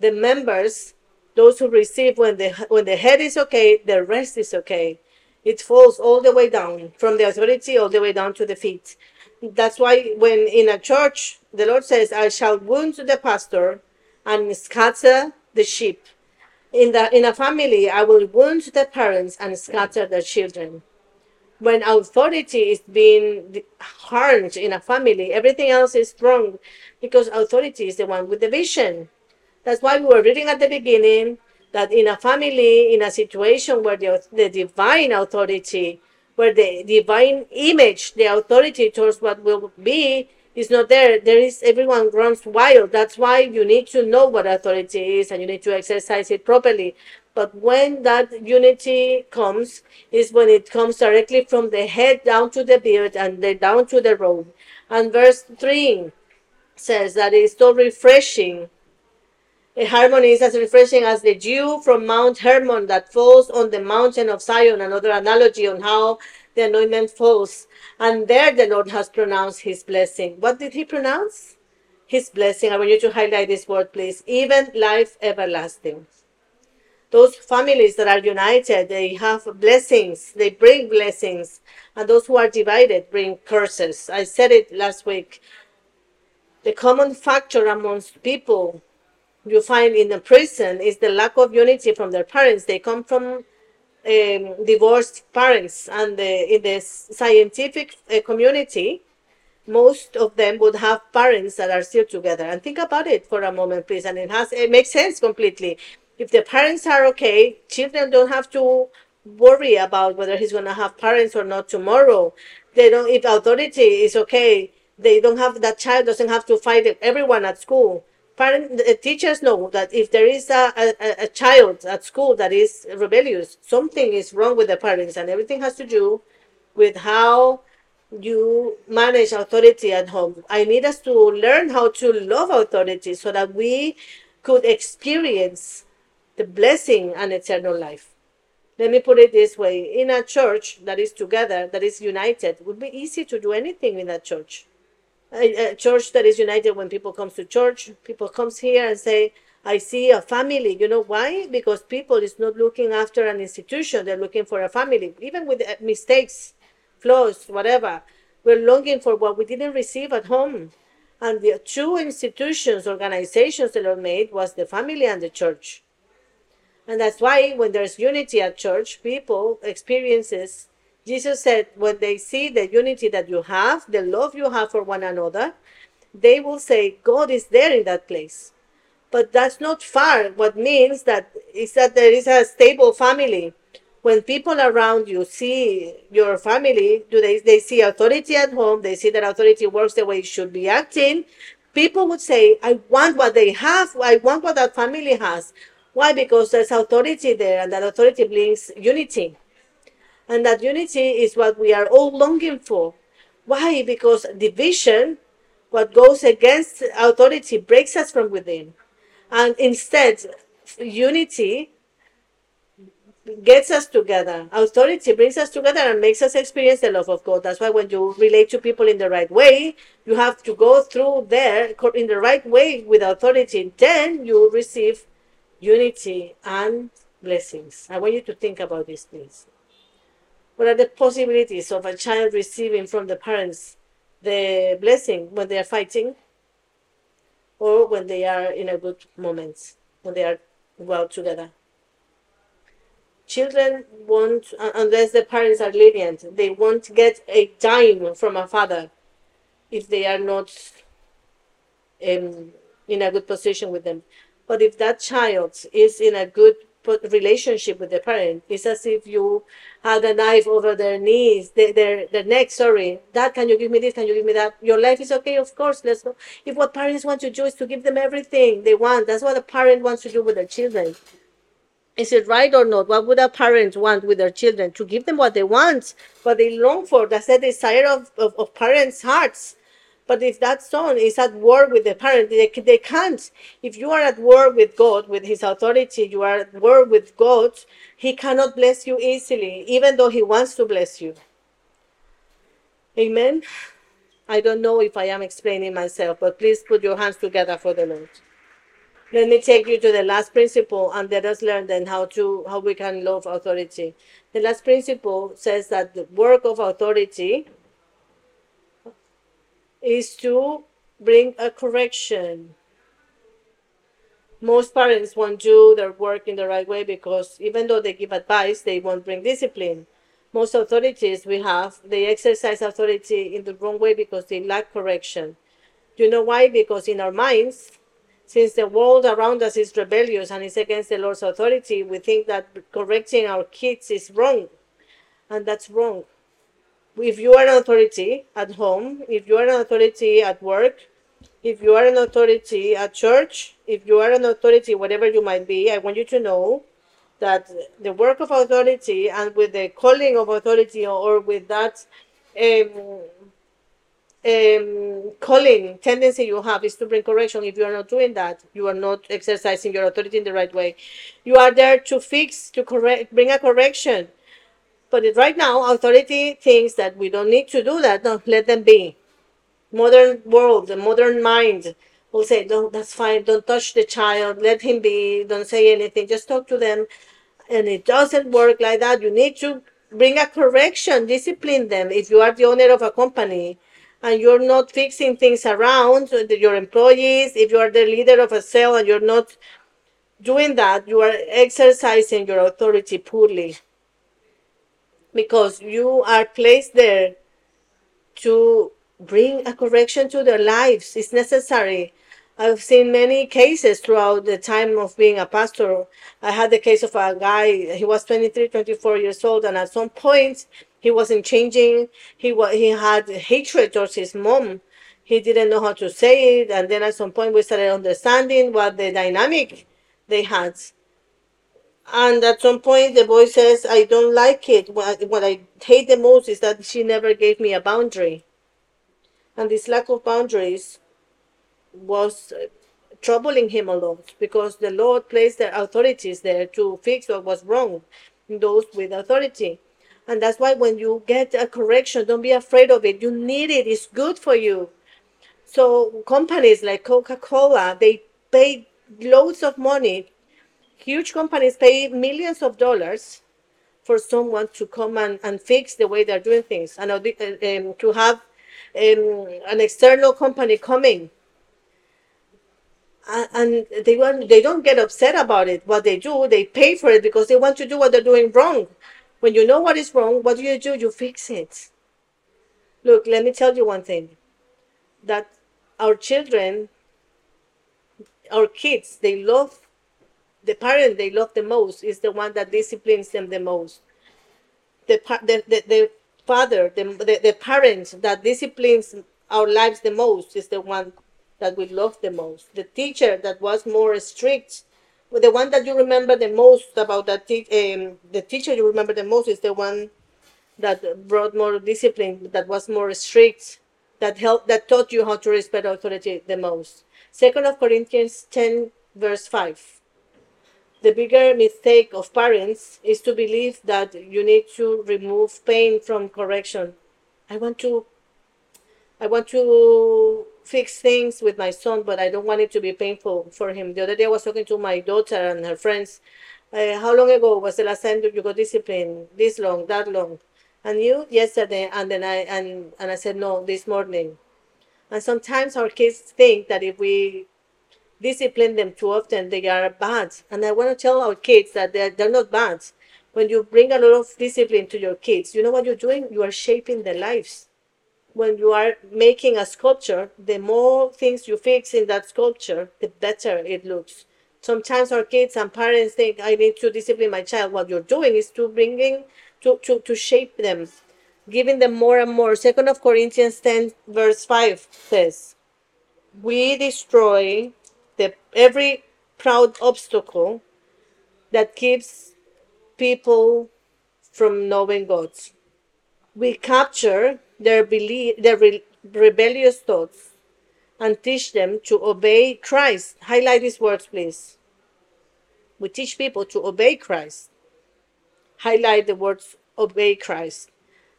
The members those who receive when the when the head is okay, the rest is okay. It falls all the way down from the authority all the way down to the feet. That's why when in a church the Lord says, "I shall wound the pastor and scatter the sheep." In the in a family, I will wound the parents and scatter the children. When authority is being harmed in a family, everything else is wrong because authority is the one with the vision that's why we were reading at the beginning that in a family, in a situation where the, the divine authority, where the divine image, the authority towards what will be, is not there. There is everyone runs wild. That's why you need to know what authority is and you need to exercise it properly. But when that unity comes, is when it comes directly from the head down to the beard and then down to the robe. And verse 3 says that it's so refreshing harmony is as refreshing as the dew from Mount Hermon that falls on the mountain of Zion. Another analogy on how the anointment falls. And there the Lord has pronounced his blessing. What did he pronounce? His blessing. I want you to highlight this word, please. Even life everlasting. Those families that are united, they have blessings. They bring blessings. And those who are divided bring curses. I said it last week. The common factor amongst people you find in the prison is the lack of unity from their parents. They come from um, divorced parents, and the, in the scientific uh, community, most of them would have parents that are still together. And think about it for a moment, please. And it has it makes sense completely. If the parents are okay, children don't have to worry about whether he's going to have parents or not tomorrow. They don't. If authority is okay, they don't have that child doesn't have to fight everyone at school parent, teachers know that if there is a, a, a child at school that is rebellious, something is wrong with the parents, and everything has to do with how you manage authority at home. I need us to learn how to love authority so that we could experience the blessing and eternal life. Let me put it this way in a church that is together, that is united, it would be easy to do anything in that church a, church that is united when people comes to church people comes here and say i see a family. You know why? Because people is not looking after an institution they're looking for a family. Even with uh, mistakes flaws whatever we're longing for what we didn't receive at home. And the two institutions, organizations the Lord made was the family and the church. And that's why when there's unity at church, people experiences Jesus said when they see the unity that you have, the love you have for one another, they will say God is there in that place. But that's not far. What means that is that there is a stable family. When people around you see your family, do they they see authority at home, they see that authority works the way it should be acting, people would say, I want what they have, I want what that family has. Why? Because there's authority there, and that authority brings unity. And that unity is what we are all longing for. Why? Because division, what goes against authority, breaks us from within. And instead, unity gets us together. Authority brings us together and makes us experience the love of God. That's why when you relate to people in the right way, you have to go through there in the right way with authority. Then you receive unity and blessings. I want you to think about this, please. What are the possibilities of a child receiving from the parents the blessing when they are fighting or when they are in a good moment, when they are well together? Children won't, unless the parents are lenient, they won't get a dime from a father if they are not um, in a good position with them. But if that child is in a good relationship with the parent, it's as if you had a knife over their knees, their, their, their neck, sorry. Dad, can you give me this? Can you give me that? Your life is okay, of course, let's go. If what parents want to do is to give them everything they want, that's what a parent wants to do with their children. Is it right or not? What would a parent want with their children? To give them what they want, what they long for. That's the desire of, of, of parents' hearts. But if that son is at war with the parent, they, they can't. If you are at war with God, with His authority, you are at war with God, He cannot bless you easily, even though He wants to bless you. Amen. I don't know if I am explaining myself, but please put your hands together for the Lord. Let me take you to the last principle and let us learn then how to how we can love authority. The last principle says that the work of authority is to bring a correction. Most parents won't do their work in the right way because even though they give advice, they won't bring discipline. Most authorities we have, they exercise authority in the wrong way because they lack correction. You know why? Because in our minds, since the world around us is rebellious and is against the Lord's authority, we think that correcting our kids is wrong. And that's wrong if you are an authority at home, if you are an authority at work, if you are an authority at church, if you are an authority, whatever you might be, I want you to know that the work of authority and with the calling of authority or with that um, um, calling tendency you have is to bring correction. If you are not doing that, you are not exercising your authority in the right way. You are there to fix, to correct, bring a correction but right now, authority thinks that we don't need to do that. No, let them be. Modern world, the modern mind will say, "No, that's fine. Don't touch the child. Let him be. Don't say anything. Just talk to them." And it doesn't work like that. You need to bring a correction, discipline them. If you are the owner of a company and you're not fixing things around your employees, if you are the leader of a cell and you're not doing that, you are exercising your authority poorly because you are placed there to bring a correction to their lives. It's necessary. I've seen many cases throughout the time of being a pastor. I had the case of a guy, he was 23, 24 years old, and at some point he wasn't changing. He, was, he had hatred towards his mom. He didn't know how to say it. And then at some point we started understanding what the dynamic they had. And at some point, the boy says, I don't like it. What, I hate the most is that she never gave me a boundary. And this lack of boundaries was uh, troubling him a lot because the Lord placed their authorities there to fix what was wrong, those with authority. And that's why when you get a correction, don't be afraid of it. You need it, it's good for you. So, companies like Coca Cola, they pay loads of money huge companies pay millions of dollars for someone to come and, and fix the way they're doing things. And uh, um, to have um, an external company coming and they want they don't get upset about it. What they do they pay for it because they want to do what they're doing wrong. When you know what is wrong what do you do? You fix it. Look let me tell you one thing. That our children our kids they love the parent they love the most is the one that disciplines them the most. The the, the, the father the, the the parent that disciplines our lives the most is the one that we love the most. The teacher that was more strict the one that you remember the most about that te- um, the teacher you remember the most is the one that brought more discipline that was more strict that helped that taught you how to respect authority the most. Second of corinthians 10 verse 5 the bigger mistake of parents is to believe that you need to remove pain from correction. I want to i want to fix things with my son but i don't want it to be painful for him. The other day i was talking to my daughter and her friends. Uh, how long ago was the last time you got disciplined this long that long? And you yesterday and then i and and i said no this morning. And sometimes our kids think that if we discipline them too often, they are bad. And I want to tell our kids that they're, they're not bad. When you bring a lot of discipline to your kids, you know what you're doing? You are shaping their lives. When you are making a sculpture, the more things you fix in that sculpture, the better it looks. Sometimes our kids and parents think I need to discipline my child. What you're doing is to bringing to, to, to shape them, giving them more and more. Second of Corinthians 10 verse 5 says, we destroy the every proud obstacle that keeps people from knowing God. We capture their belief, their re- rebellious thoughts, and teach them to obey Christ. Highlight these words, please. We teach people to obey Christ. Highlight the words obey Christ.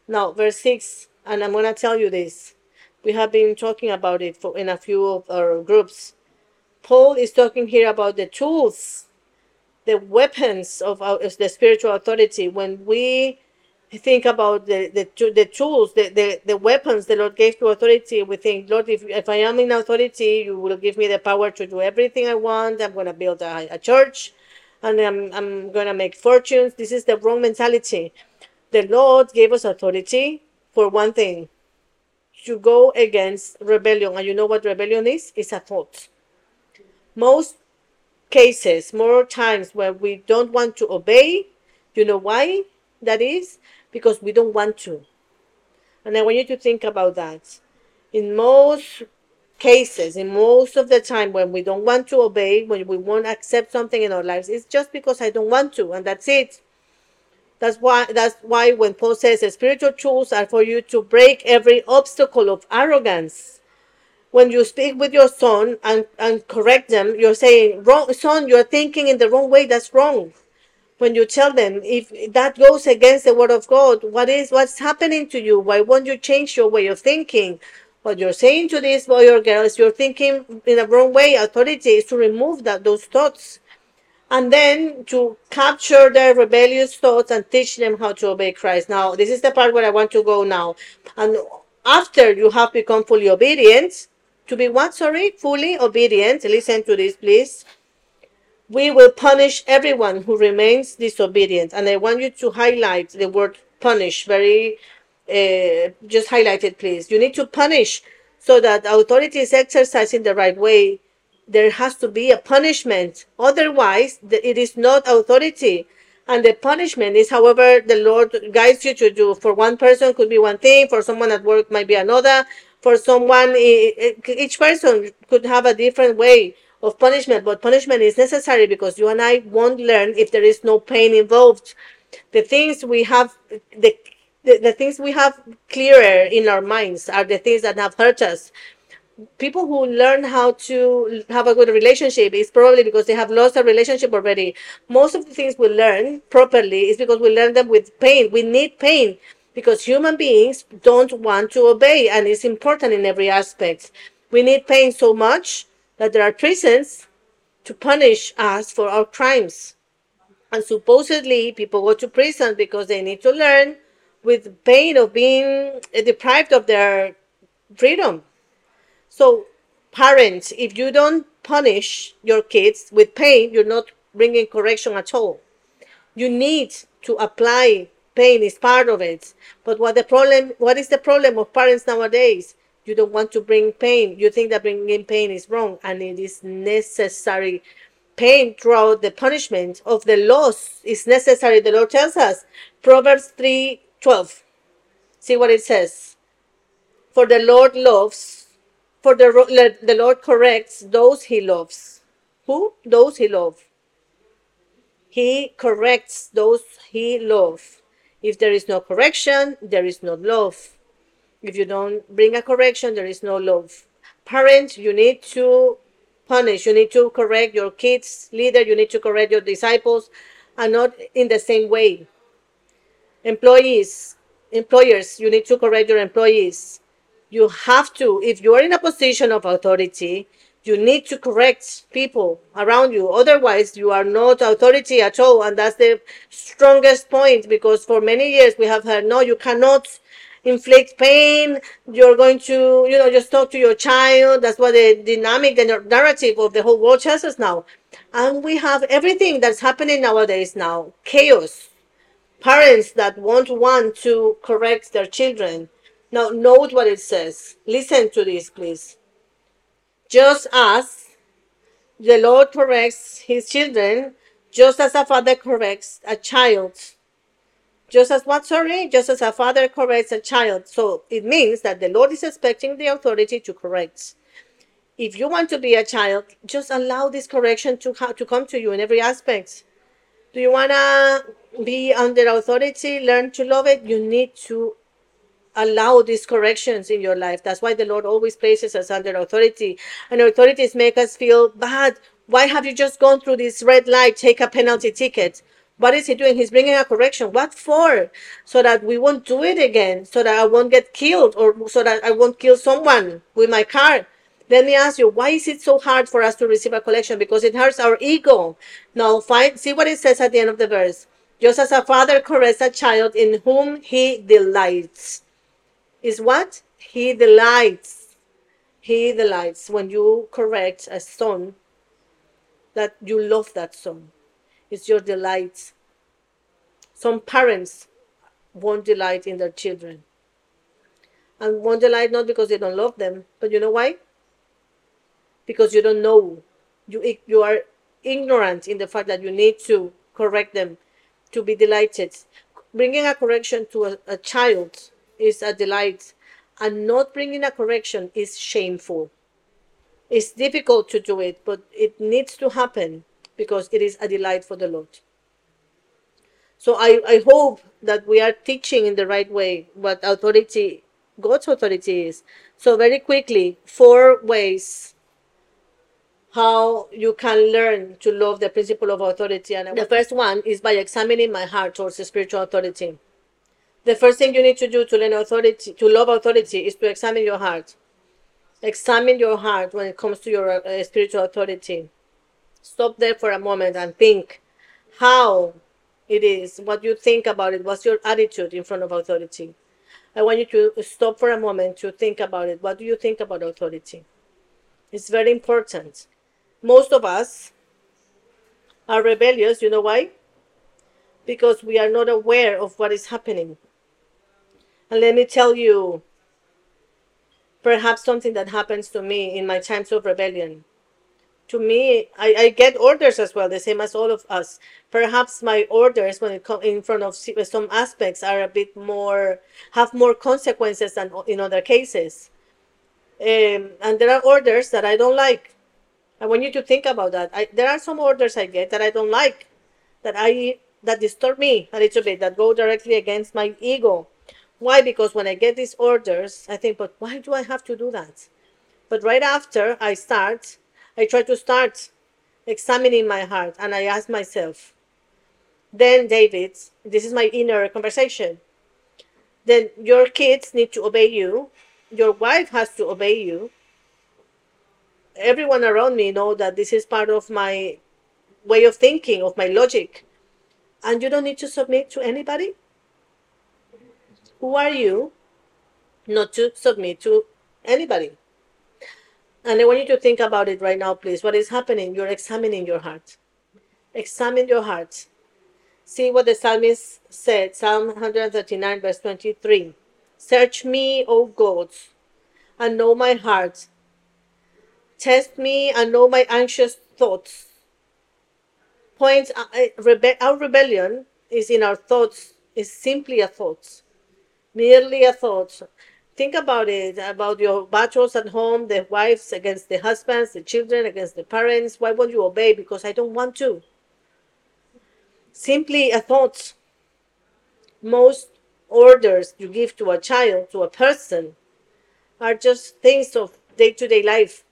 Now, verse 6, and I'm going to tell you this. We have been talking about it for, in a few of our groups. Paul is talking here about the tools, the weapons of, our, the spiritual authority. When we think about the the, the tools, the, the, the weapons the Lord gave to authority, we think, Lord, if, if I am in authority, you will give me the power to do everything I want. I'm going to build a, a church and I'm, I'm going to make fortunes. This is the wrong mentality. The Lord gave us authority for one thing to go against rebellion. And you know what rebellion is? It's a thought. Most cases, more times where we don't want to obey, you know why that is? Because we don't want to. And I want you to think about that. In most cases, in most of the time when we don't want to obey, when we won't accept something in our lives, it's just because I don't want to, and that's it. That's why that's why when Paul says spiritual tools are for you to break every obstacle of arrogance. When you speak with your son and, and correct them, you're saying, Wrong son, you're thinking in the wrong way, that's wrong. When you tell them if that goes against the word of God, what is what's happening to you? Why won't you change your way of thinking? What you're saying to this boy or girl is you're thinking in the wrong way. Authority is to remove that those thoughts and then to capture their rebellious thoughts and teach them how to obey Christ. Now, this is the part where I want to go now. And after you have become fully obedient, to be what? Sorry, fully obedient. Listen to this, please. We will punish everyone who remains disobedient. And I want you to highlight the word punish very, uh, just highlight it, please. You need to punish so that authority is exercised in the right way there has to be a punishment. Otherwise, it is not authority. And the punishment is however the Lord guides you to do. For one person could be one thing, for someone at work might be another. For someone, each person could have a different way of punishment, but punishment is necessary because you and I won't learn if there is no pain involved. The things we have, the, the, the things we have clearer in our minds are the things that have hurt us people who learn how to have a good relationship is probably because they have lost a relationship already. Most of the things we learn properly is because we learn them with pain. We need pain because human beings don't want to obey, and it's important in every aspect. We need pain so much that there are prisons to punish us for our crimes. And supposedly, people go to prison because they need to learn with pain of being eh, deprived of their freedom. So, parents, if you don't punish your kids with pain, you're not bringing correction at all. You need to apply pain is part of it. But what the problem what is the problem of parents nowadays? You don't want to bring pain. You think that bringing pain is wrong and it is necessary. Pain throughout the punishment of the loss is necessary. The Lord tells us. Proverbs three twelve. See what it says. For the Lord loves, for the, the Lord corrects those he loves. Who? Those he loves. He corrects those he loves. If there is no correction, there is no love. If you don't bring a correction, there is no love. Parents, you need to punish. You need to correct your kids. Leader, you need to correct your disciples, and not in the same way. Employees, employers, you need to correct your employees. You have to, if you are in a position of authority, you need to correct people around you. Otherwise, you are not authority at all. And that's the strongest point because for many years we have heard, no, you cannot inflict pain. You're going to, you know, just talk to your child. That's what the dynamic, the narrative of the whole world tells us now. And we have everything that's happening nowadays now chaos. Parents that won't want to correct their children. Now, note what it says. Listen to this, please. Just as the Lord corrects his children, just as a father corrects a child. Just as what, sorry? Just as a father corrects a child. So it means that the Lord is expecting the authority to correct. If you want to be a child, just allow this correction to, ha- to come to you in every aspect. Do you want to be under authority, learn to love it? You need to allow these corrections in your life. That's why the Lord always places us under authority. And authorities make us feel bad. Why have you just gone through this red light? Take a penalty ticket. What is he doing? He's bringing a correction. What for? So that we won't do it again. So that I won't get killed or so that I won't kill someone with my car. Let me ask you, why is it so hard for us to receive a correction? Because it hurts our ego. Now, find, see what it says at the end of the verse. Just as a father corrects a child in whom he delights is what? He delights. He delights when you correct a son that you love that son. It's your delight. Some parents won't delight in their children. And won't delight not because they don't love them, but you know why? Because you don't know. You, you are ignorant in the fact that you need to correct them to be delighted. Bringing a correction to a, a child is a delight, and not bringing a correction is shameful. It's difficult to do it, but it needs to happen because it is a delight for the Lord. So I, I hope that we are teaching in the right way what authority, God's authority is. So very quickly, four ways how you can learn to love the principle of authority. And the first one is by examining my heart towards spiritual authority. The first thing you need to do to learn authority, to love authority, is to examine your heart. Examine your heart when it comes to your uh, spiritual authority. Stop there for a moment and think how it is, what you think about it, what's your attitude in front of authority. I want you to stop for a moment to think about it. What do you think about authority? It's very important. Most of us are rebellious. You know why? Because we are not aware of what is happening. And let me tell you, perhaps something that happens to me in my times of rebellion. To me, I, I get orders as well, the same as all of us. Perhaps my orders, when it comes in front of some aspects, are a bit more, have more consequences than in other cases. Um, and there are orders that I don't like. I want you to think about that. I, there are some orders I get that I don't like, that I that disturb me a little bit, that go directly against my ego why? Because when I get these orders, I think, but why do I have to do that? But right after I start, I try to start examining my heart and I ask myself, then, David, this is my inner conversation. Then your kids need to obey you. Your wife has to obey you. Everyone around me know that this is part of my way of thinking, of my logic. And you don't need to submit to anybody who are you not to submit to anybody. And I want you to think about it right now, please. What is happening? You're examining your heart. Examine your heart. See what the psalmist said, Psalm 139, verse 23. Search me, O God, and know my heart. Test me and know my anxious thoughts. Point uh, rebe- our rebellion is in our thoughts, is simply a thought, merely a thought. Think about it about your battles at home, the wives against the husbands, the children against the parents. Why won't you obey? Because I don't want to. Simply a thought. Most orders you give to a child, to a person, are just things of day to day life.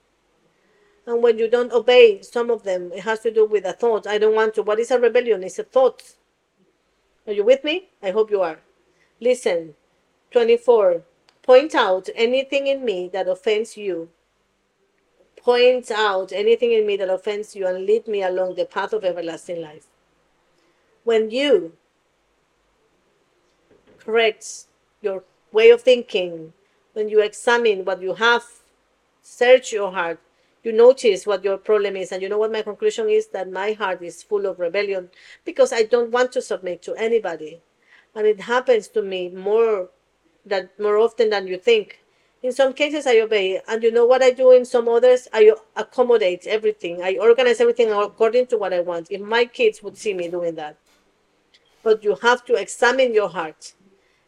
And when you don't obey some of them, it has to do with a thought. I don't want to. What is a rebellion? It's a thought. Are you with me? I hope you are. Listen. 24. Point out anything in me that offends you. Point out anything in me that offends you and lead me along the path of everlasting life. When you correct your way of thinking, when you examine what you have, search your heart, you notice what your problem is. And you know what my conclusion is? That my heart is full of rebellion because I don't want to submit to anybody. And it happens to me more that more often than you think. In some cases, I obey, and you know what I do in some others? I accommodate everything. I organize everything according to what I want. If my kids would see me doing that, but you have to examine your heart.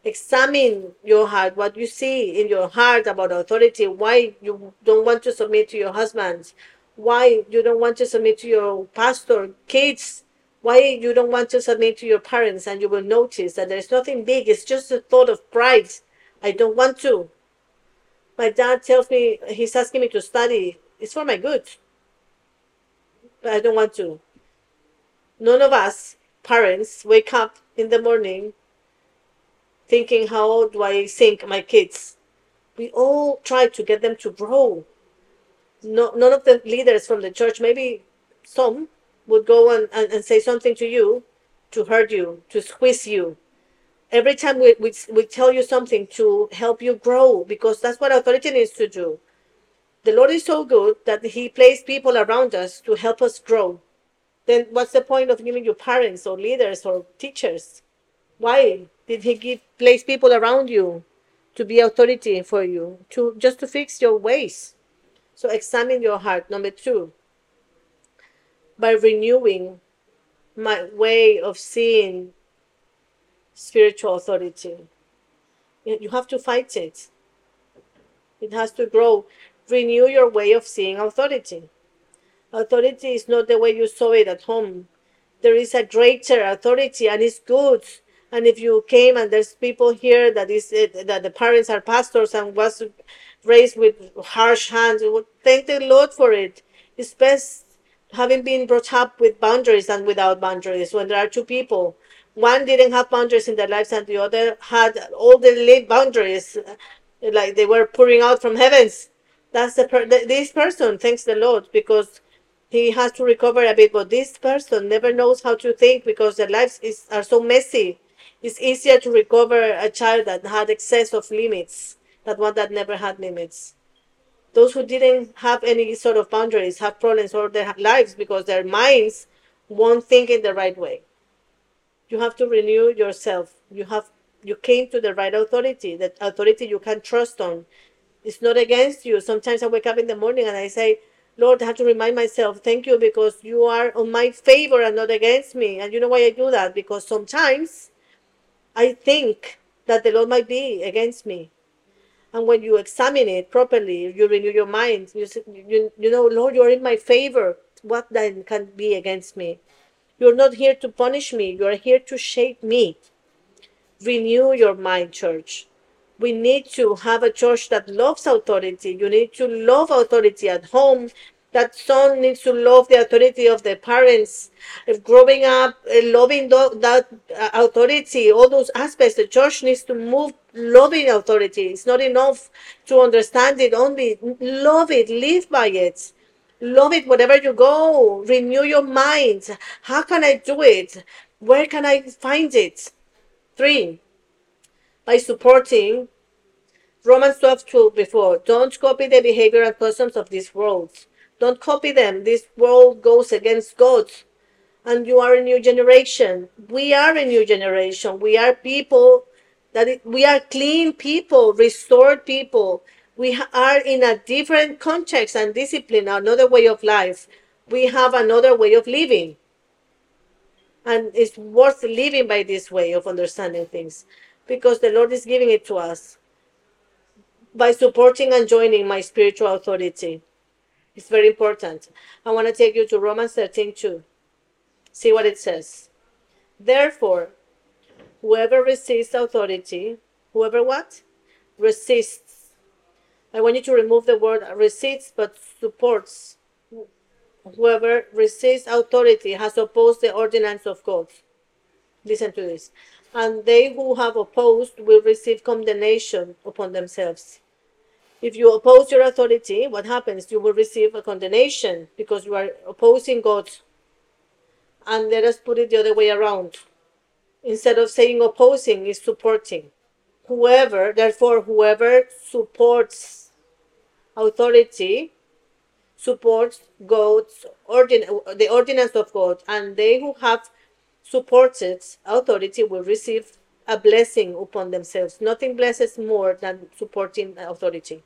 Examine your heart, what you see in your heart about authority, why you don't want to submit to your husband, why you don't want to submit to your pastor, kids, why you don't want to submit to your parents, and you will notice that there's nothing big, it's just a thought of pride. I don't want to. My dad tells me he's asking me to study. It's for my good. But I don't want to. None of us parents wake up in the morning thinking how do I think my kids. We all try to get them to grow. No, none of the leaders from the church, maybe some, would go and, and, and say something to you to hurt you, to squeeze you. Every time we, we, we tell you something to help you grow, because that's what authority needs to do. The Lord is so good that He placed people around us to help us grow. Then what's the point of giving you parents or leaders or teachers? Why did He give place people around you to be authority for you, to just to fix your ways? So examine your heart. Number two, by renewing my way of seeing spiritual authority. You have to fight it. It has to grow. Renew your way of seeing authority. Authority is not the way you saw it at home. There is a greater authority and it's good. And if you came and there's people here that is eh, that the parents are pastors and was raised with harsh hands, thank the Lord for it. It's best having been brought up with boundaries and without boundaries when there are two people one didn't have boundaries in their lives and the other had all the late boundaries like they were pouring out from heavens. That's the per- this person thanks the lord because he has to recover a bit but this person never knows how to think because their lives is, are so messy. It's easier to recover a child that had excess of limits than one that never had limits. Those who didn't have any sort of boundaries have problems all their lives because their minds won't think in the right way you have to renew yourself. You have you came to the right authority that authority you can trust on. It's not against you. Sometimes i wake up in the morning and i say lord i have to remind myself thank you because you are on my favor and not against me. And you know why i do that? Because sometimes i think that the lord might be against me. And when you examine it properly you renew your mind. You, you, you know lord you're in my favor. What then can be against me you're not here to punish me, you are here to shape me. Renew your mind, church. We need to have a church that loves authority. You need to love authority at home. That son needs to love the authority of the parents. If growing up, uh, loving that uh, authority, all those aspects, the church needs to move loving authority. It's not enough to understand it only. Love it, live by it. Love it wherever you go. Renew your mind. How can I do it? Where can I find it? Three, by supporting Romans 12 2 before. Don't copy the behavior and customs of this world. Don't copy them. This world goes against God. And you are a new generation. We are a new generation. We are people that it, we are clean people, restored people. We are in a different context and discipline, another way of life. We have another way of living. And it's worth living by this way of understanding things because the Lord is giving it to us by supporting and joining my spiritual authority. It's very important. I want to take you to Romans 13 2. See what it says. Therefore, whoever resists authority, whoever what? Resists. I want you to remove the word resists but supports. Whoever resists authority has opposed the ordinance of God. Listen to this. And they who have opposed will receive condemnation upon themselves. If you oppose your authority, what happens? You will receive a condemnation because you are opposing God. And let us put it the other way around. Instead of saying opposing, is supporting. Whoever, therefore, whoever supports authority supports God's ordin- the ordinance of God, and they who have supported authority will receive a blessing upon themselves. Nothing blesses more than supporting authority.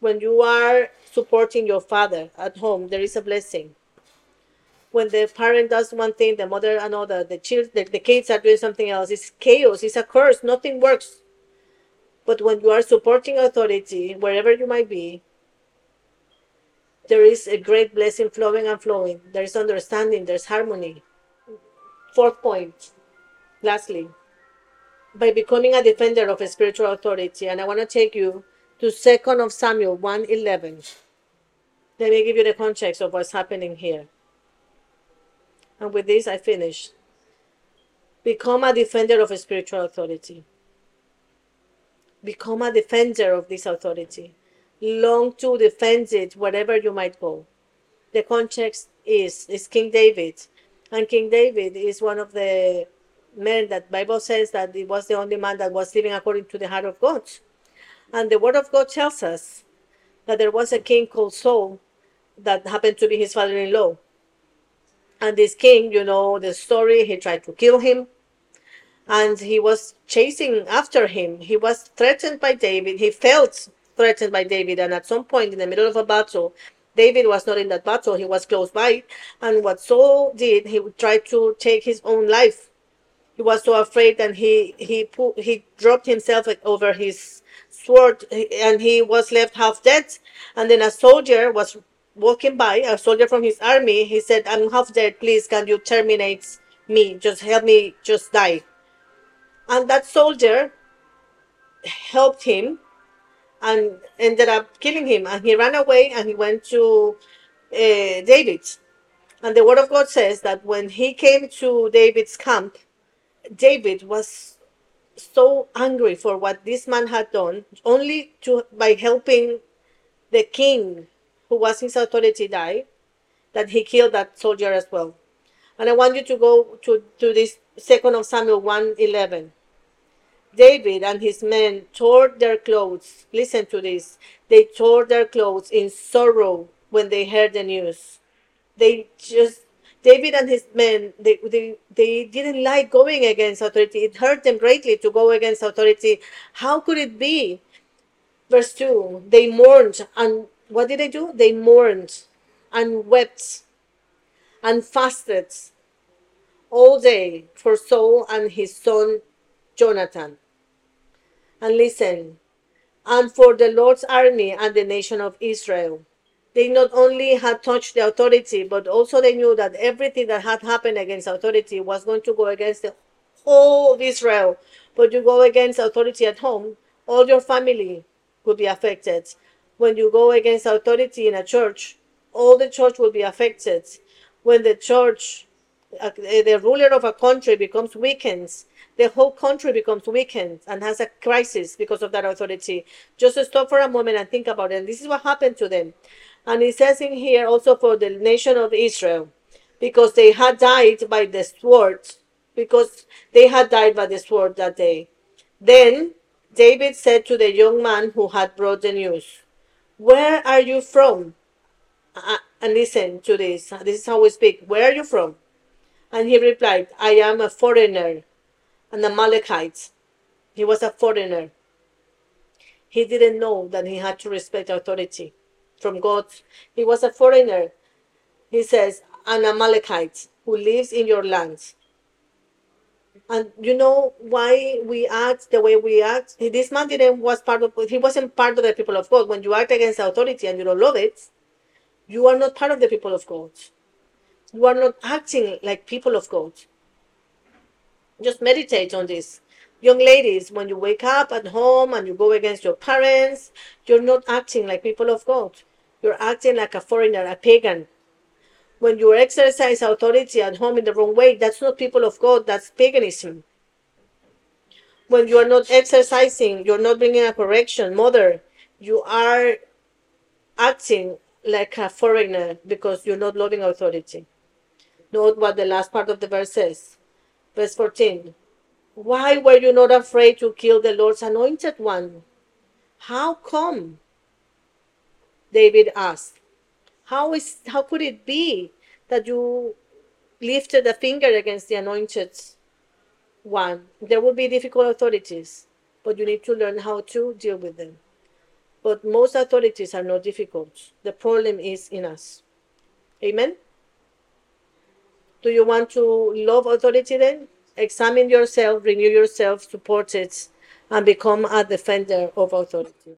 When you are supporting your father at home, there is a blessing. When the parent does one thing, the mother another, the children, the, the kids are doing something else, it's chaos, it's a curse, nothing works. But when you are supporting authority, wherever you might be, there is a great blessing flowing and flowing. There is understanding, there's harmony. Fourth point, lastly, by becoming a defender of a spiritual authority, and I want to take you to Second of Samuel 1:11. Let me give you the context of what's happening here. And with this, I finish. Become a defender of a spiritual authority. Become a defender of this authority. Long to defend it wherever you might go. The context is is King David, and King David is one of the men that Bible says that he was the only man that was living according to the heart of God. And the Word of God tells us that there was a king called Saul that happened to be his father-in-law. And this king, you know the story, he tried to kill him and he was chasing after him. He was threatened by David. He felt threatened by David. And at some point in the middle of a battle, David was not in that battle. He was close by. And what Saul did, he tried to take his own life. He was so afraid and he, he, put, he dropped himself over his sword and he was left half dead. And then a soldier was walking by, a soldier from his army. He said, I'm half dead. Please, can you terminate me? Just help me just die. And that soldier helped him and ended up killing him. And he ran away and he went to uh, David. And the word of God says that when he came to David's camp, David was so angry for what this man had done, only to by helping the king who was his authority die, that he killed that soldier as well. And I want you to go to, to this second of Samuel 1 11. David and his men tore their clothes. Listen to this. They tore their clothes in sorrow when they heard the news. They just David and his men they, they they didn't like going against authority. It hurt them greatly to go against authority. How could it be? Verse 2 They mourned and what did they do? They mourned and wept and fasted all day for Saul and his son Jonathan. And listen, and for the Lord's army and the nation of Israel. They not only had touched the authority, but also they knew that everything that had happened against authority was going to go against the whole of Israel. But you go against authority at home, all your family will be affected. When you go against authority in a church, all the church will be affected. When the church, uh, the ruler of a country becomes weakened, the whole country becomes weakened and has a crisis because of that authority. Just stop for a moment and think about it. And this is what happened to them. And it says in here also for the nation of Israel, because they had died by the sword, because they had died by the sword that day. Then David said to the young man who had brought the news, Where are you from? And listen to this. This is how we speak. Where are you from? And he replied, I am a foreigner, an Amalekite. He was a foreigner. He didn't know that he had to respect authority from God. He was a foreigner. He says, an Amalekite who lives in your land. And you know why we act the way we act? This man didn't was part of he wasn't part of the people of God. When you act against authority and you don't love it, you are not part of the people of God. You are not acting like people of God. Just meditate on this. Young ladies, when you wake up at home and you go against your parents, you're not acting like people of God. You're acting like a foreigner, a pagan. When you exercise authority at home in the wrong way, that's not people of God, that's paganism. When you are not exercising, you're not bringing a correction, mother, you are acting like a foreigner because you're not loving authority. Note what the last part of the verse says. Verse 14. Why were you not afraid to kill the Lord's anointed one? How come? David asked. How is how could it be that you lifted a finger against the anointed one? There will be difficult authorities, but you need to learn how to deal with them. But most authorities are not difficult. The problem is in us. Amen? Do you want to love authority then? Examine yourself, renew yourself, support it, and become a defender of authority.